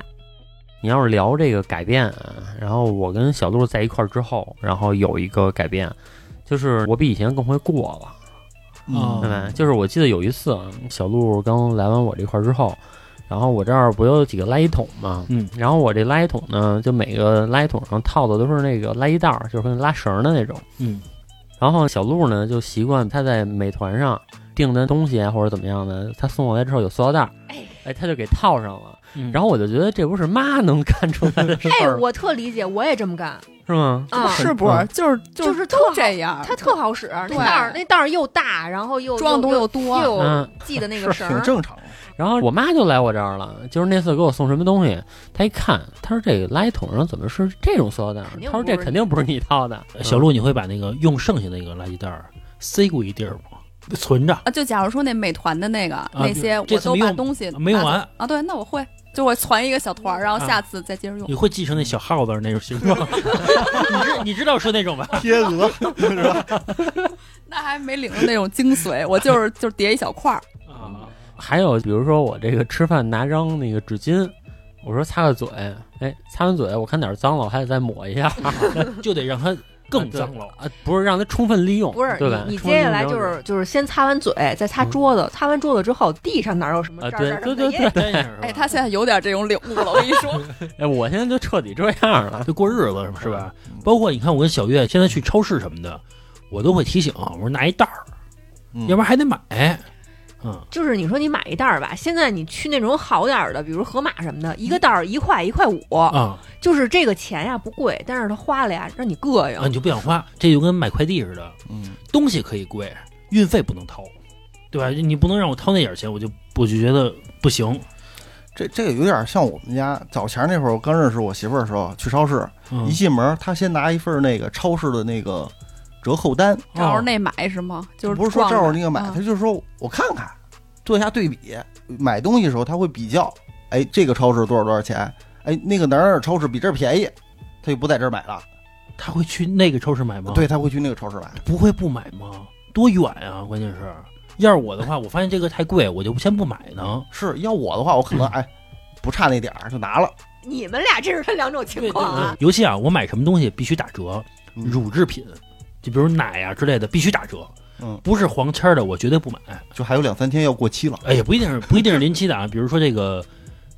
你要是聊这个改变，然后我跟小鹿在一块儿之后，然后有一个改变，就是我比以前更会过了。哦对吧？就是我记得有一次，小鹿刚来完我这块儿之后，然后我这儿不有几个垃圾桶嘛，嗯，然后我这垃圾桶呢，就每个垃圾桶上套的都是那个垃圾袋儿，就是跟拉绳的那种。嗯，然后小鹿呢就习惯他在美团上订的东西啊或者怎么样的，他送过来之后有塑料袋儿，哎哎，他就给套上了。嗯然后我就觉得这不是妈能干出来的事哎，儿，我特理解，我也这么干是吗？啊。是不是？就是就是都特这样，它特好使，那对袋儿那袋儿又大，然后又装的东西又又多，又有嗯系的那个绳儿，挺正常。然后我妈就来我这儿了，就是那次给我送什么东西，她一看，她说这个垃圾桶上怎么是这种塑料袋她说这肯定不是你掏的。小鹿，你会把那个用剩下那个垃圾袋儿塞过一地儿吗？存着，啊，就假如说那美团的那个那些，我都把东西没用完啊，对，那我会就会攒一个小团儿，然后下次再接着用你。会继承那小耗子那种形状？<laughs> 你知你知道说那种吧？<laughs> 天鹅是吧？<laughs> 那还没领着那种精髓，我就是就是叠一小块儿。啊，还有比如说我这个吃饭拿张那个纸巾，我说擦个嘴，哎，擦完嘴我看哪儿脏了，我还得再抹一下，就得让它更脏了。啊，不是让它充分利用，不是对吧？你，你接下来就是就是先擦完嘴，再擦桌子，擦完桌子之后，地上哪有什么对对什么的也对粘上是吧哎，他现在有点这种领悟了，我跟你说。<laughs> 哎，我现在就彻底这样了。就过日子是吧？包括你看，我跟小月现在去超市什么的，我都会提醒，我说拿一袋儿，嗯要不然还得买。嗯，就是你说你买一袋儿吧，现在你去那种好点儿的，比如盒马什么的，一个袋儿一块一块五，啊就是这个钱呀不贵，但是它花了呀让你膈应啊，。你就不想花，这就跟买快递似的，嗯，东西可以贵，运费不能掏，对吧？你不能让我掏那点儿钱，我就我就觉得不行。这这个有点像我们家早前那会儿，我刚认识我媳妇儿的时候，去超市，嗯一进门，她先拿一份那个超市的那个折后单，照着那买是吗？就是不是说逛照着那个买，他就是说我看看，做一下对比。买东西的时候，他会比较，哎，这个超市多少多少钱，哎，那个哪儿哪儿超市比这儿便宜，他就不在这儿买了。他会去那个超市买吗？对，，他会去那个超市买。不会不买吗？多远啊！关键是，要是我的话，我发现这个太贵，我就先不买呢。是要我的话，我可能 <clears throat> 哎，不差那点儿就拿了。你们俩这是两种情况啊！尤其啊，我买什么东西必须打折，嗯乳制品，就比如奶呀、之类的必须打折。嗯，不是黄签儿的，我绝对不买。就还有两三天要过期了。哎，也不一定是不一定是临期的啊。比如说这个，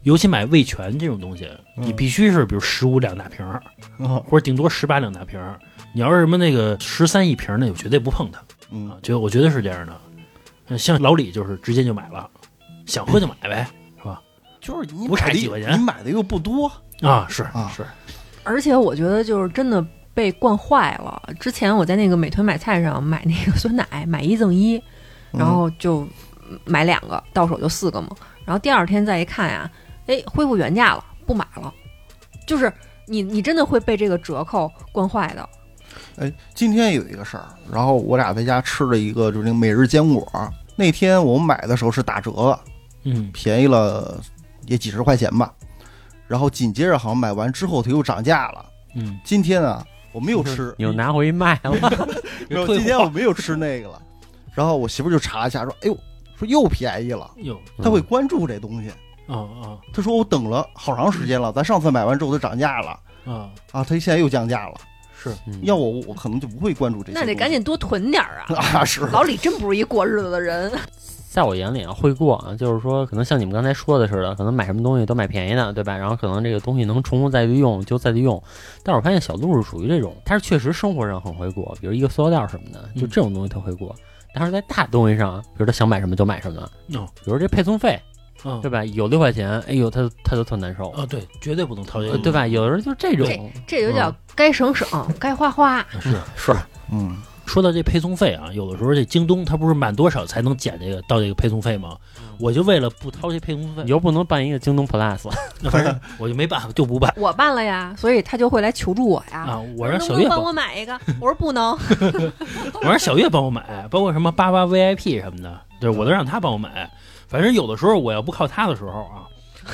尤其买味全这种东西，嗯你必须是比如十五两大瓶儿，嗯或者顶多十八两大瓶儿。你要是什么那个十三一瓶儿的，我绝对不碰它嗯啊。觉得我觉得是这样的。呃像老李就是直接就买了，想喝就买呗是吧就是你不差几块钱你买的又不多。啊，是啊是，而且我觉得就是真的被惯坏了。之前我在那个美团买菜上买那个酸奶，买一赠一，嗯然后就买两个，到手就四个嘛。然后第二天再一看呀，哎，恢复原价了，不买了。就是你你真的会被这个折扣惯坏的。哎，今天有一个事儿，然后我俩在家吃了一个就是那个每日坚果。那天我们买的时候是打折，嗯便宜了也几十块钱吧。然后紧接着好像买完之后它又涨价了。嗯，今天啊，我没有吃，<laughs> 你又拿回去卖了，<laughs> 然后今天我没有吃那个了。然后我媳妇就查一下，说：“哎呦，说又便宜了。哟”她会关注这东西。啊啊她说：“我等了好长时间了，咱上次买完之后它涨价了啊，啊，它现在又降价了。是嗯要我我可能就不会关注这些。”那得赶紧多囤点儿啊！<laughs> 啊！是老李真不是一过日子的人。在我眼里啊，会过啊，就是说，可能像你们刚才说的似的，可能买什么东西都买便宜的，对吧？然后可能这个东西能重复再利用就再利用。但是我发现小鹿是属于这种，他是确实生活上很会过，比如一个塑料袋什么的，就这种东西他会过。但是在大东西上，比如他想买什么就买什么，哦比如这配送费，啊对吧？有六块钱，哎呦，他他就特难受，啊，对，绝对不能掏这个，呃对吧？有的人就这种，这就叫该省省，该花花。是是嗯，说到这配送费啊，有的时候这京东它不是满多少才能减这个到这个配送费吗？我就为了不掏这配送费你，又不能办一个京东 Plus，<laughs> 反正我就没办法，就不办 <laughs> 我办了呀，所以他就会来求助我呀。啊。我让小月帮，我买一个？我说不能。<laughs> 我让小月帮我买，包括什么八八 VIP 什么的，对我都让他帮我买。反正有的时候我要不靠他的时候啊，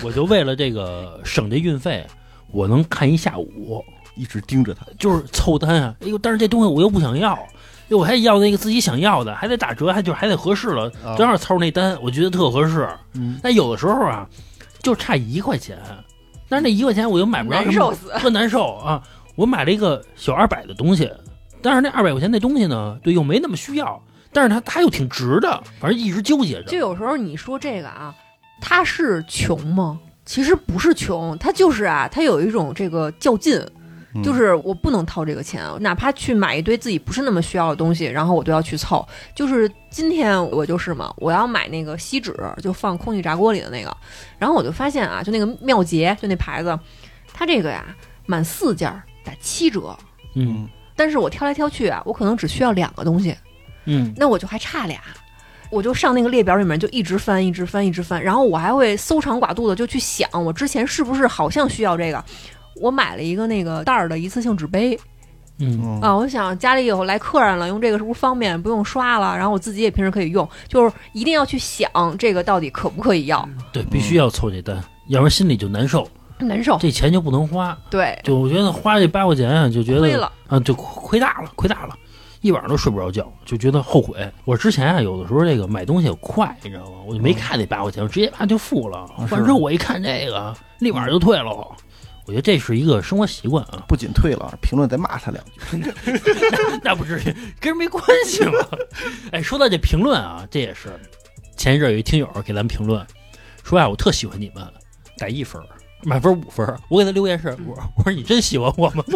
我就为了这个省这运费，我能看一下午，一直盯着他。就是凑单啊。哎呦，但是这东西我又不想要，哎我还要那个自己想要的，还得打折，还就还得合适了，啊正好凑那单，我觉得特合适。嗯，但有的时候啊，就差一块钱，但是那一块钱我又买不着什么，难受死特难受啊！我买了一个小二百的东西，但是那二百块钱那东西呢，对，又没那么需要，但是它它又挺值的，反正一直纠结着。就有时候你说这个啊，他是穷吗？其实不是穷，他就是啊，他有一种这个较劲，嗯就是我不能掏这个钱，哪怕去买一堆自己不是那么需要的东西，然后我都要去凑。就是今天我就是嘛，我要买那个锡纸，就放空气炸锅里的那个，然后我就发现啊，就那个妙洁，就那牌子，它这个呀满四件儿打七折，嗯。但是我挑来挑去啊，我可能只需要两个东西，嗯。那我就还差俩，我就上那个列表里面就一直翻，一直翻，一直翻，然后我还会搜肠刮肚的就去想，我之前是不是好像需要这个。我买了一个那个袋儿的一次性纸杯，嗯，嗯啊，我想家里以后来客人了，用这个是不是方便？不用刷了，然后我自己也平时可以用，就是一定要去想这个到底可不可以要，对，必须要凑这单，要不然心里就难受，难受。这钱就不能花。对，就我觉得花这八块钱啊，就觉得亏了。啊，就亏大了，亏大了，一晚上都睡不着觉，就觉得后悔。我之前啊，有的时候这个买东西快，你知道吗？我就没看那八块钱，我直接啪就付了。啊完之后我一看这个，立马就退了。我觉得这是一个生活习惯啊，不仅退了，评论再骂他两句。<laughs> 那不至于，跟人没关系嘛。哎，说到这评论啊，这也是前一阵有一听友给咱们评论说啊，我特喜欢你们，打一分儿，满分五分儿。我给他留言是，我我说你真喜欢我吗？<laughs>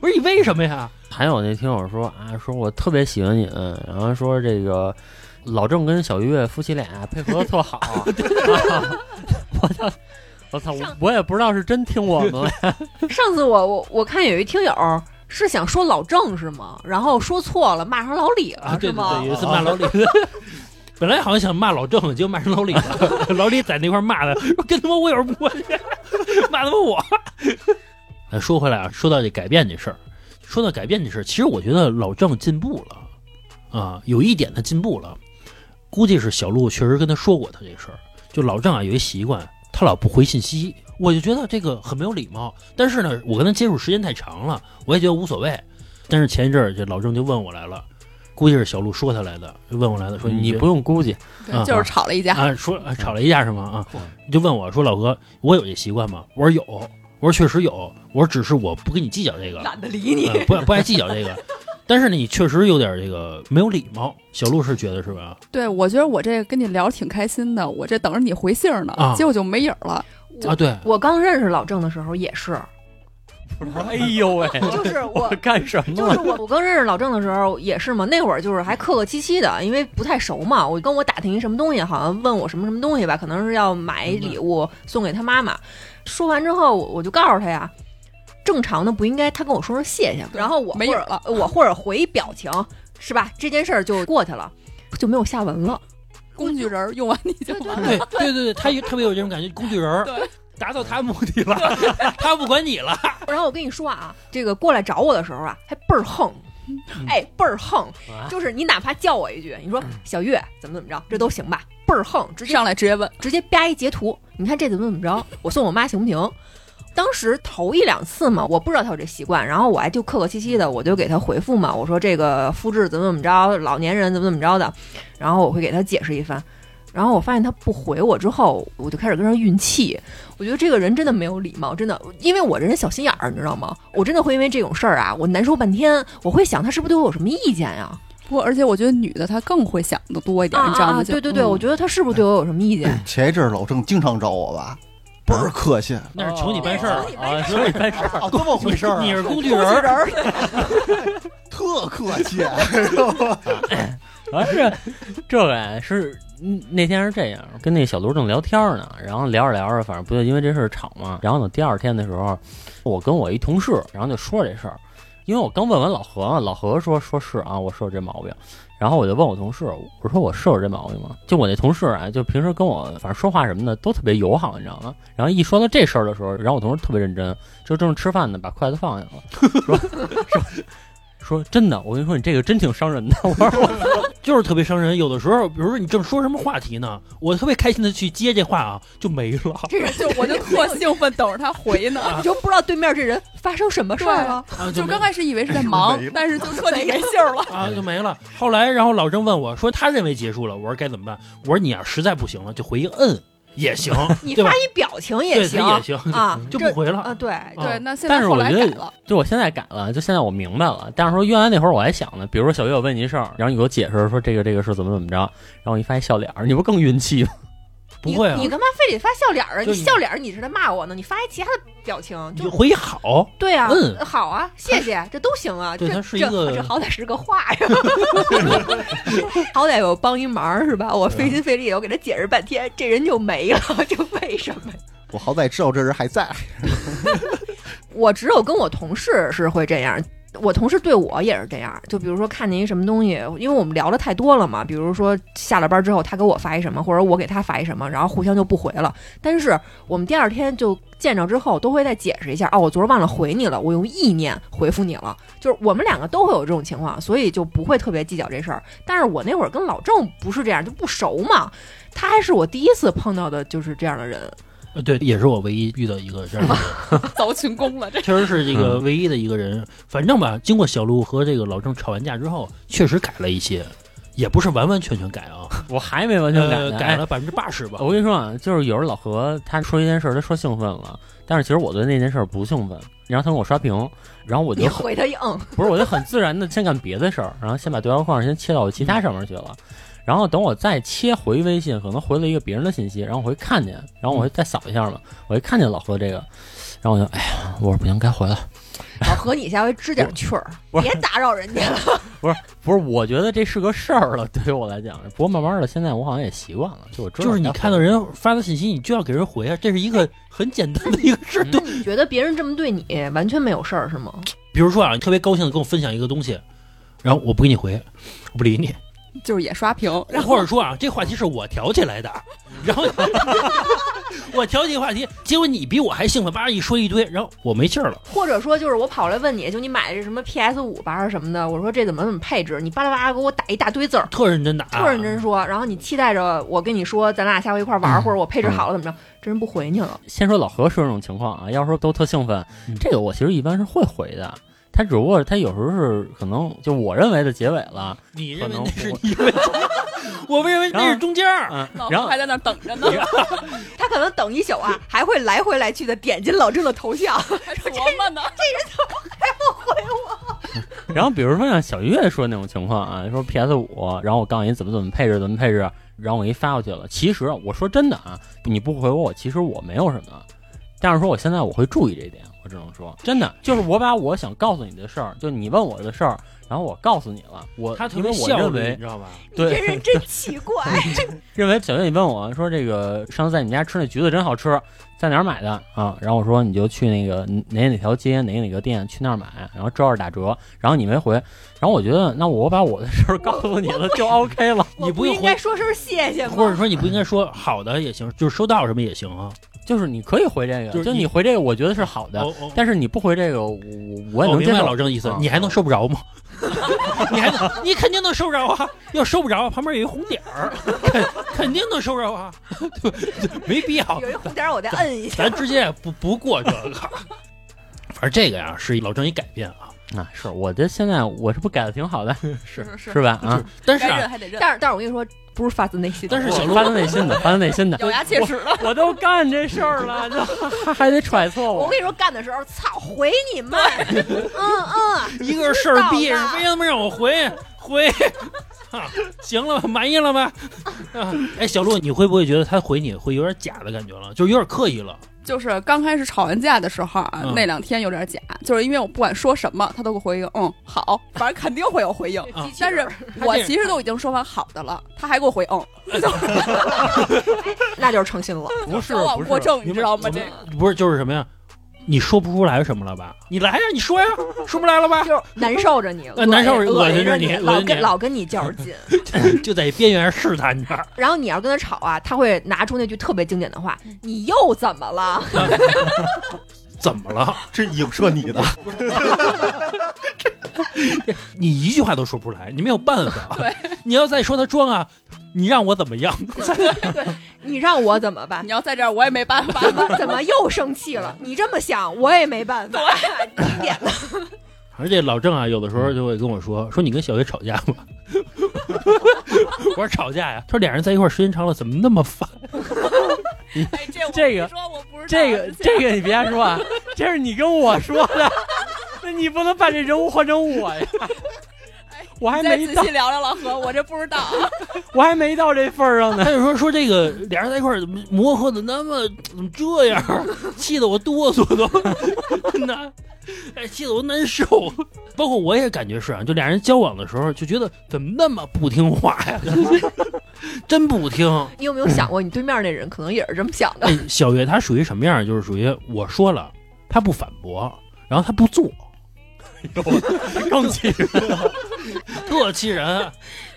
我说你为什么呀？还有那听友说啊，说我特别喜欢你们，然后说这个老郑跟小月夫妻俩配合的特好。啊我操！我操！我我也不知道是真听我们了。<laughs> 上次我我我看有一听友是想说老郑是吗？然后说错了，骂成老李了、啊，对对是吗？对，有一次骂老李，<laughs> 本来好像想骂老郑，结果骂成老李了。老李在那块骂的，说跟他妈我有什么关系？骂他妈我。哎，说回来啊，说到这改变这事儿，说到改变这事儿，其实我觉得老郑进步了啊，有一点他进步了，估计是小鹿确实跟他说过他这事儿。就老郑啊，有一习惯，他老不回信息，我就觉得这个很没有礼貌。但是呢，我跟他接触时间太长了，我也觉得无所谓。但是前一阵儿，这老郑就问我来了，估计是小鹿说他来的，就问我来的，说你不用估计，<laughs> 啊，就是吵了一架。啊，说啊吵了一架是吗？啊，就问我说老哥，我有这习惯吗？我说有，我说确实有，我说只是我不跟你计较这个，懒得理你。啊不不爱计较这个。但是呢，你确实有点这个没有礼貌。小鹿是觉得是吧？对，我觉得我这跟你聊挺开心的，我这等着你回信儿呢，啊结果就没影儿了。啊，对，我刚认识老郑的时候也是，哎呦喂，就是我干什么了？就是我，我刚认识老郑的时候也是嘛，那会儿就是还客客气气的，因为不太熟嘛。我跟我打听一什么东西，好像问我什么什么东西吧，可能是要买礼物送给他妈妈。说完之后，我我就告诉他呀，正常的不应该他跟我说声谢谢吗，然后我或者没影了。我或者回表情是吧？这件事儿就过去了，就没有下文了。工具人用完你就完了。对对对对，他有特别有这种感觉，工具人对。达到他目的了，他不管你了。然后我跟你说啊，这个过来找我的时候啊，还倍儿横，哎，倍儿横，啊就是你哪怕叫我一句，你说小月怎么怎么着，这都行吧，倍儿横，直接上来直接问，直接啪一截图，你看这怎么怎么着，我送我妈行不行？当时头一两次嘛，我不知道他有这习惯，然后我还就客客气气的，我就给他回复嘛，我说这个肤质怎么怎么着，老年人怎么怎么着的，然后我会给他解释一番。然后我发现他不回我之后，我就开始跟人运气。我觉得这个人真的没有礼貌，真的，因为我这人小心眼儿，你知道吗？我真的会因为这种事儿啊，我难受半天。我会想他是不是对我有什么意见呀？不过而且我觉得女的她更会想的多一点，啊！你知道吗？对对对，我觉得他是不是对我有什么意见？前一阵老郑经常找我吧，倍儿客气。那是求你办事儿哦啊，求你办事儿。啊，这么回事儿啊？你是工具人儿，<laughs> 特客气，<laughs> 而是这个是嗯那天是这样，跟那小卢正聊天呢，然后聊着聊着，反正不就因为这事儿吵嘛。然后呢，第二天的时候，我跟我一同事，然后就说这事儿，因为我刚问完老何，老何说说是啊，我说有这毛病。然后我就问我同事，我说我是有这毛病吗？就我那同事啊，就平时跟我反正说话什么的都特别友好，你知道吗？然后一说到这事儿的时候，然后我同事特别认真，就正吃饭呢，把筷子放下了，<laughs> 说 <laughs> 说说真的，我跟你说，你这个真挺伤人的。<laughs> 我说我就是特别伤人。有的时候，比如说你正说什么话题呢，我特别开心的去接这话啊，就没了。这个就我就特兴奋，等着他回呢。你就不知道对面这人发生什么事儿了。就刚开始以为是在忙，但是就彻底没信儿了。啊就没了。后来，然后老郑问我说，他认为结束了，我说该怎么办？我说你要实在不行了，就回一个嗯也行，<laughs> 你发？一表情也，行也行啊，就不回了。啊。对，对，那现在我觉得来改了，就我现在改了，就现在我明白了。但是说原来那会儿我还想呢，比如说小月我问你一事儿，然后你给我解释说这个这个是怎么怎么着，然后我一发一笑脸儿，你不更运气吗？不会啊你，你干嘛非得发笑脸儿啊？你你笑脸儿你是在骂我呢，你发一其他的表情就就回一好。对啊，嗯好啊，谢谢，这都行啊。对这是一个这这好歹是个话呀，<laughs> 好歹我帮一忙是吧？我费心费力，我给他解释半天，这人就没了，<laughs> 就为什么？我好歹知道这人还在。<laughs> 我只有跟我同事是会这样。我同事对我也是这样，就比如说看见一什么东西，因为我们聊的太多了嘛，比如说下了班之后他给我发一什么，或者我给他发一什么，然后互相就不回了。但是我们第二天就见着之后都会再解释一下，哦，我昨儿忘了回你了，我用意念回复你了。就是我们两个都会有这种情况，所以就不会特别计较这事儿。但是我那会儿跟老郑不是这样，就不熟嘛，他还是我第一次碰到的就是这样的人。呃对，也是我唯一遇到一个这样的人，遭群攻了，这确实是这个唯一的一个人。反正吧，经过小鹿和这个老郑吵完架之后，确实改了一些，也不是完完全全改啊，我还没完全改改了百分之八十吧。我跟你说啊，就是有时候老何他说一件事儿，他说兴奋了，但是其实我对那件事儿不兴奋。然后他跟我刷屏，然后我你就很回他一嗯，不是，我就很自然的先干别的事儿，然后先把对话框先切到其他上面去了。然后等我再切回微信，可能回了一个别人的信息，然后我会看见，然后我会再扫一下嘛，我会看见老何这个，然后我就哎呀，我说不行，该回了。老何你下回支点趣儿，别打扰人家了。不是不是，我觉得这是个事儿了，对于我来讲。不过慢慢的，现在我好像也习惯了，就我知道就是你看到人发的信息，你就要给人回啊，这是一个很简单的一个事儿。你觉得别人这么对你，完全没有事儿是吗？比如说啊，你特别高兴的跟我分享一个东西，然后我不给你回，我不理你，就是也刷屏，然后或者说啊，这话题是我挑起来的，然后 <laughs> 我挑起话题，结果你比我还兴奋，叭一说一堆，然后我没劲儿了。或者说就是我跑来问你，就你买的这什么 PS 五吧还是什么的，我说这怎么怎么配置，你巴拉巴拉给我打一大堆字儿，特认真打，特认真说，然后你期待着我跟你说咱俩下回一块儿玩儿，或者我配置好了怎么着，这人不回你了。先说老何说这种情况啊，要说都特兴奋，嗯这个我其实一般是会回的。他只不过他有时候是可能就我认为的结尾了，你认为那是不你认为，我认为那是中间儿。嗯，然后还在那等着呢，他可能等一宿啊，还会来回来去的点进老郑的头像，还琢磨呢。然后比如说像小月说那种情况啊，说 PS 五，然后我告诉你怎么怎么配置，怎么配置，然后我给你发过去了。其实我说真的啊，你不回，我其实我没有什么，但是说我现在我会注意这一点，我只能说真的，就是我把我想告诉你的事儿，就你问我的事儿，然后我告诉你了，我他特因为我别效率，认为你知道吧？你对这人真 <laughs> 奇怪。认为小月，你问我说这个上次在你们家吃那橘子真好吃，在哪儿买的啊？然后我说你就去那个哪哪条街哪哪个店去那儿买，然后这儿打折，然后你没回，然后我觉得那我把我的事儿告诉你了就 OK 了，你不应该说声谢谢吗？或者说你不应该说好的也行，就是收到什么也行啊。就是你可以回这个，就是你就你回这个我觉得是好的，哦哦但是你不回这个我我也能明白能接受。老郑的意思啊，你还能收不着吗？<laughs> 你还能，你肯定能收着啊！要收不着，旁边有一红点儿，肯 <laughs> 肯定能收着啊，对 <laughs> 对没必要有一红点儿，我再摁一下。咱直接不不过这个。反正这个呀，是老郑一改变啊，啊，是我这现在我这不改的挺好的，<laughs> 是是是吧？啊，但是啊，还得认，但是但是我跟你说，不是发自内心的。但是小鹿发自内心的，发自内心的，咬牙切齿的。我都干这事儿了，就还还得揣测我。<laughs> 我跟你说，干的时候，操，回你们！嗯嗯，<laughs> 一个事儿逼，知道了为什么让我回回？啊，行了吧，满意了吧？啊，哎，小鹿，你会不会觉得他回你会有点假的感觉了，就是有点刻意了？就是刚开始吵完架的时候啊，嗯那两天有点假，就是因为我不管说什么，他都给我回一个嗯好，反正肯定会有回应。啊但是我其实都已经说完好的了，他还给我回嗯 <laughs> <laughs> 那就是诚心了。不是过正，你知道吗？这个不是就是什么呀？你说不出来什么了吧？你来呀，你说呀，说不来了吧？就难受着你，呃难受着恶恶心着你老跟老跟你较劲。<laughs> 就在边缘试探着。<laughs> 然后你要跟他吵啊，他会拿出那句特别经典的话：“你又怎么了 <laughs> 怎么了？这影射你的，<laughs> 你一句话都说不出来，你没有办法。<laughs> 你要再说他装啊，你让我怎么样？？”对 <laughs> 你让我怎么办你？要在这儿，我也没办法。怎么怎么又生气了？你这么想，我也没办法。经典的，而且老郑啊，有的时候就会跟我说：“说你跟小月吵架吗？”我说吵架呀。他说俩人在一块儿时间长了，怎么那么烦？哎，这这个这个这个你别说啊，这是你跟我说的，<laughs> 那你不能把这人物换成我呀。<laughs> 我还没到仔细，聊聊老何，我这不知道啊。<laughs> 我还没到这份儿上呢。他就说说这个俩人在一块儿怎么磨合的那么怎么这样，气得我哆嗦都，真的，哎，气得我难受。包括我也感觉是啊，就俩人交往的时候就觉得怎么那么不听话呀，真不听。你有没有想过，你对面那人可能也是这么想的？哎，小月她属于什么样？就是属于我说了，她不反驳，然后她不做。更气人。特气人。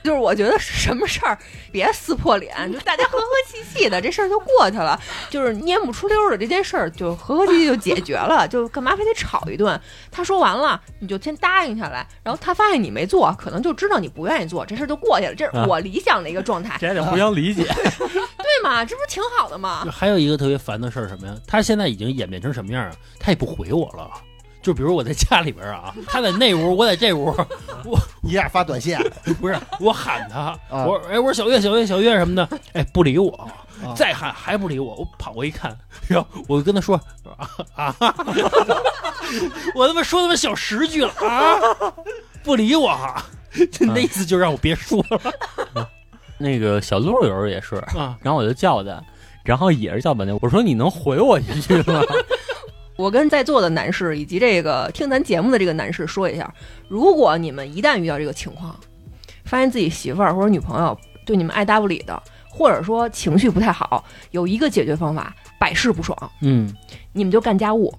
就是我觉得什么事儿别撕破脸，就大家和和气气的，这事儿就过去了。就是蔫不出溜的这件事儿，就和和气气就解决了，<laughs> 就干嘛非得吵一顿？他说完了，你就先答应下来，然后他发现你没做，可能就知道你不愿意做，这事儿就过去了。这是我理想的一个状态，这还得互相理解。对吗？这不是挺好的吗？还有一个特别烦的事儿什么呀？他现在已经演变成什么样啊？他也不回我了。就比如我在家里边啊，<laughs> 他在那屋，我在这屋，<laughs> 我你俩发短信，<laughs> 不是我喊他，啊。我说哎，我说小月，小月，小月什么的，哎，不理我，啊。再喊还不理我，我跑过一看，然后我就跟他说啊啊，我他妈说他妈小十句了啊，不理我，就那意思就让我别说了。那个小鹿有时候也是，啊。然后我就叫他，然后也是叫半天。我说你能回我一句吗？我跟在座的男士以及这个听咱节目的这个男士说一下，如果你们一旦遇到这个情况，发现自己媳妇儿或者女朋友对你们爱搭不理的，或者说情绪不太好，有一个解决方法，百试不爽，嗯，你们就干家务。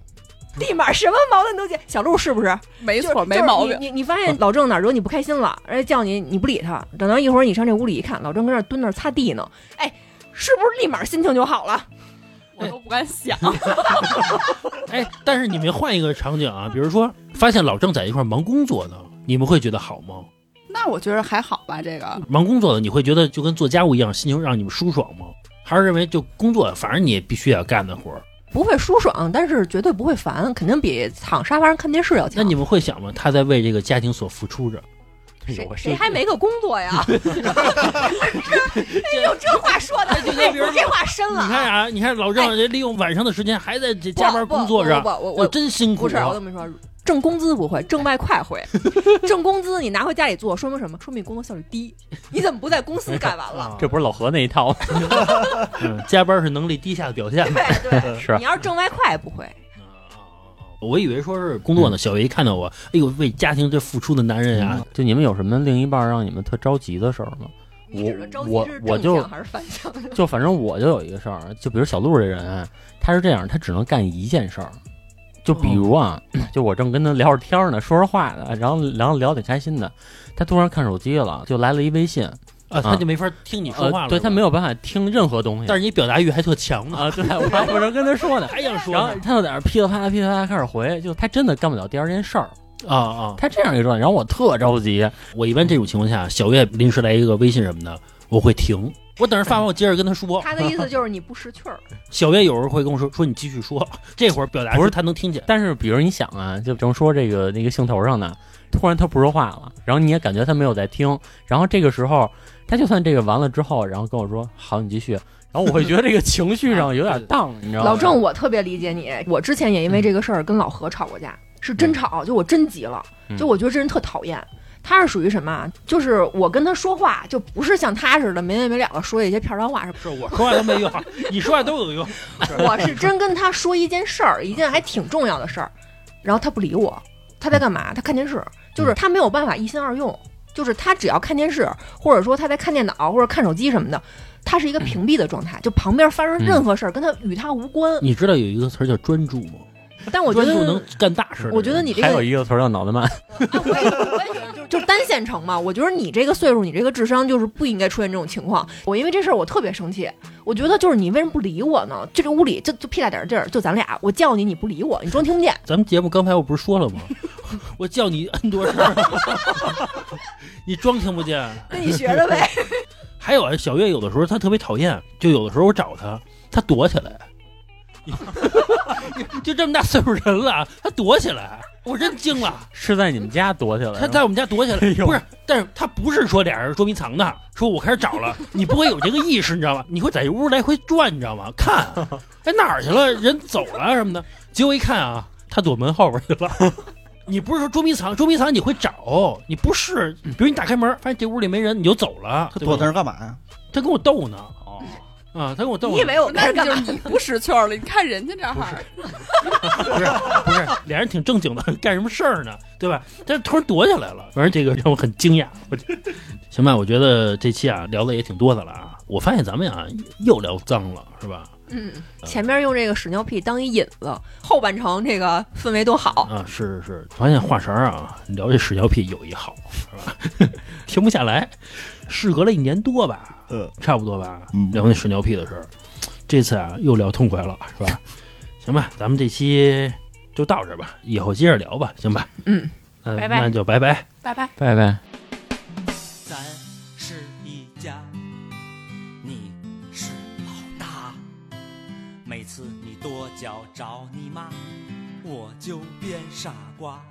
立马什么矛盾都解，小鹿是不是？没错，没毛病。你你你发现老郑哪儿惹你不开心了，人家叫你你不理他，等到一会儿你上这屋里一看，老郑跟那儿蹲那儿擦地呢，哎，是不是立马心情就好了？我都不敢想。<laughs> 哎，但是你们换一个场景啊，比如说发现老郑在一块儿忙工作呢，你们会觉得好吗？那我觉得还好吧，这个忙工作的你会觉得就跟做家务一样，心情让你们舒爽吗？还是认为就工作，反正你也必须要干的活儿？不会舒爽，但是绝对不会烦，肯定比躺沙发上看电视要强。那你们会想吗？他在为这个家庭所付出着。谁谁还没个工作呀？<laughs> 哎呦，这话说的，就跟比如这话深了啊。你看啊，你看老郑这利用晚上的时间还在这加班工作着，不不不我我真辛苦不是，我啊这。么说，挣工资不会，挣外快会。<laughs> 挣工资你拿回家里做，说明什么？说明你工作效率低。你怎么不在公司干完了？这不是老何那一套 <laughs> 加班是能力低下的表现。对对，是你要是挣外快不会。我以为说是工作呢，小月一看到我，哎呦，为家庭这付出的男人呀，就你们有什么另一半让你们特着急的事儿吗？你指的着急我我就？<laughs> 就反正我就有一个事儿，就比如小鹿这人，他是这样，他只能干一件事儿。就比如啊，<clears throat> 就我正跟他聊着天儿呢，说着话呢，然后然后聊得挺开心的，他突然看手机了，就来了一微信，啊，他就没法听你说话了。呃对他没有，办法听任何东西。但是你表达欲还特强呢，啊，对我还我正跟他说呢，<laughs> 还想说然后他就在那儿噼里啪啦噼里啪啦开始回，就他真的干不了第二件事儿，啊啊！他这样一个状态，然后我特着急，我一般这种情况下，小月临时来一个微信什么的，我会停，我等着发完，我接着跟他说。他的意思就是你不识趣儿。<laughs> 小月有时候会跟我说说你继续说，这会儿表达不是他能听见。但是比如你想啊，就比如说这个那个兴头上呢，突然他不说话了，然后你也感觉他没有在听，然后这个时候他就算这个完了之后，然后跟我说好，你继续，然后我会觉得这个情绪上 <laughs> 有点荡，你知道吗？老郑，我特别理解你。我之前也因为这个事儿跟老何吵过架，是真吵，就我真急了，嗯就我觉得这人特讨厌。他是属于什么啊？就是我跟他说话，就不是像他似的没完没了的说一些片儿汤话，是是我说话都没用，你说话都有用。<laughs> 我是真跟他说一件事儿，一件还挺重要的事儿，然后他不理我，他在干嘛？他看电视，就是他没有办法一心二用，就是他只要看电视，或者说他在看电脑或者看手机什么的，他是一个屏蔽的状态，就旁边发生任何事儿跟他与他无关。你知道有一个词儿叫专注吗？但我觉得能干大事。我觉得你这个还个有一个词儿叫脑子慢，啊，我也我也觉得就是就是单线程嘛。我觉得你这个岁数，你这个智商就是不应该出现这种情况。我因为这事儿我特别生气，我觉得就是你为什么不理我呢？这个屋里就就屁大点儿地儿，就咱俩，我叫你你不理我，你装听不见。咱们节目刚才我不是说了吗？<laughs> 我叫你 N 多事儿，<laughs> 你装听不见。跟你学的呗。<laughs> 还有啊，小月有的时候她特别讨厌，就有的时候我找她，她躲起来。<laughs> 就这么大岁数人了，他躲起来，我真惊了。是在你们家躲起来他，在我们家躲起来，哎呦不是，但是他不是说俩人捉迷藏的，说我开始找了，你不会有这个意识，你知道吗？你会在屋来回转，你知道吗？看，哎哪儿去了？人走了什么的。结果一看啊，他躲门后边去了。<laughs> 你不是说捉迷藏，捉迷藏你会找，你不是，比如你打开门，发现这屋里没人，你就走了。他躲对吧那儿干嘛呀？他跟我斗呢，哦，啊，他跟我逗。你以为我跟那？就是你不识趣了。你看人家这哈，不是不是，俩人挺正经的，干什么事儿呢？对吧？但是突然躲起来了，反正这个让我很惊讶。我觉得行吧，我觉得这期啊聊的也挺多的了啊。我发现咱们呀又聊脏了，是吧？嗯，前面用这个屎尿屁当一引子，后半程这个氛围多好。啊，是是是，发现话茬啊，聊这屎尿屁有一好，是吧？停不下来。事隔了一年多吧，呃，差不多吧，嗯聊那屎尿屁的事儿。这次啊，又聊痛快了，是吧？<laughs> 行吧，咱们这期就到这吧，以后接着聊吧，行吧？嗯，呃拜拜那就拜拜。拜拜。拜拜。要找你妈，我就变傻瓜。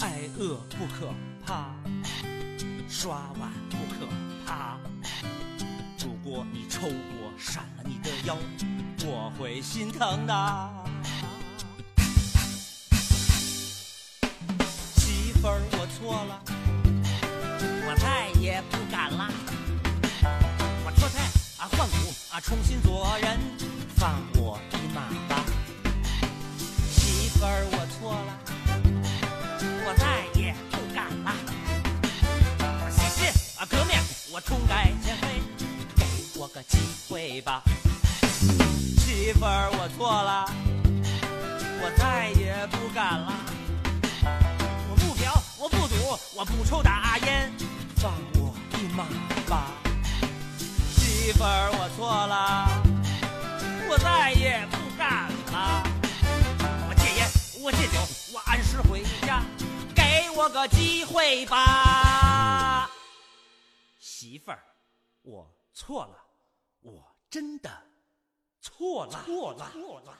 挨饿不可怕，刷碗不可怕。如果你抽我闪了你的腰，我会心疼的。媳妇儿，我错了。我再也不敢了。我脱胎啊换骨啊，重新做人，放我一马吧。媳妇儿，我错了，我再也不敢了。我洗洗啊革命，我重改前非，给我个机会吧。媳妇儿，我错了，我再也不敢了。我不嫖，我不赌，我不抽大烟，放我一马吧。媳妇儿，我错了，我再也不敢了。我戒烟，我戒酒，我按时回家，给我个机会吧。媳妇儿，我错了，我真的，错了，错了，错了。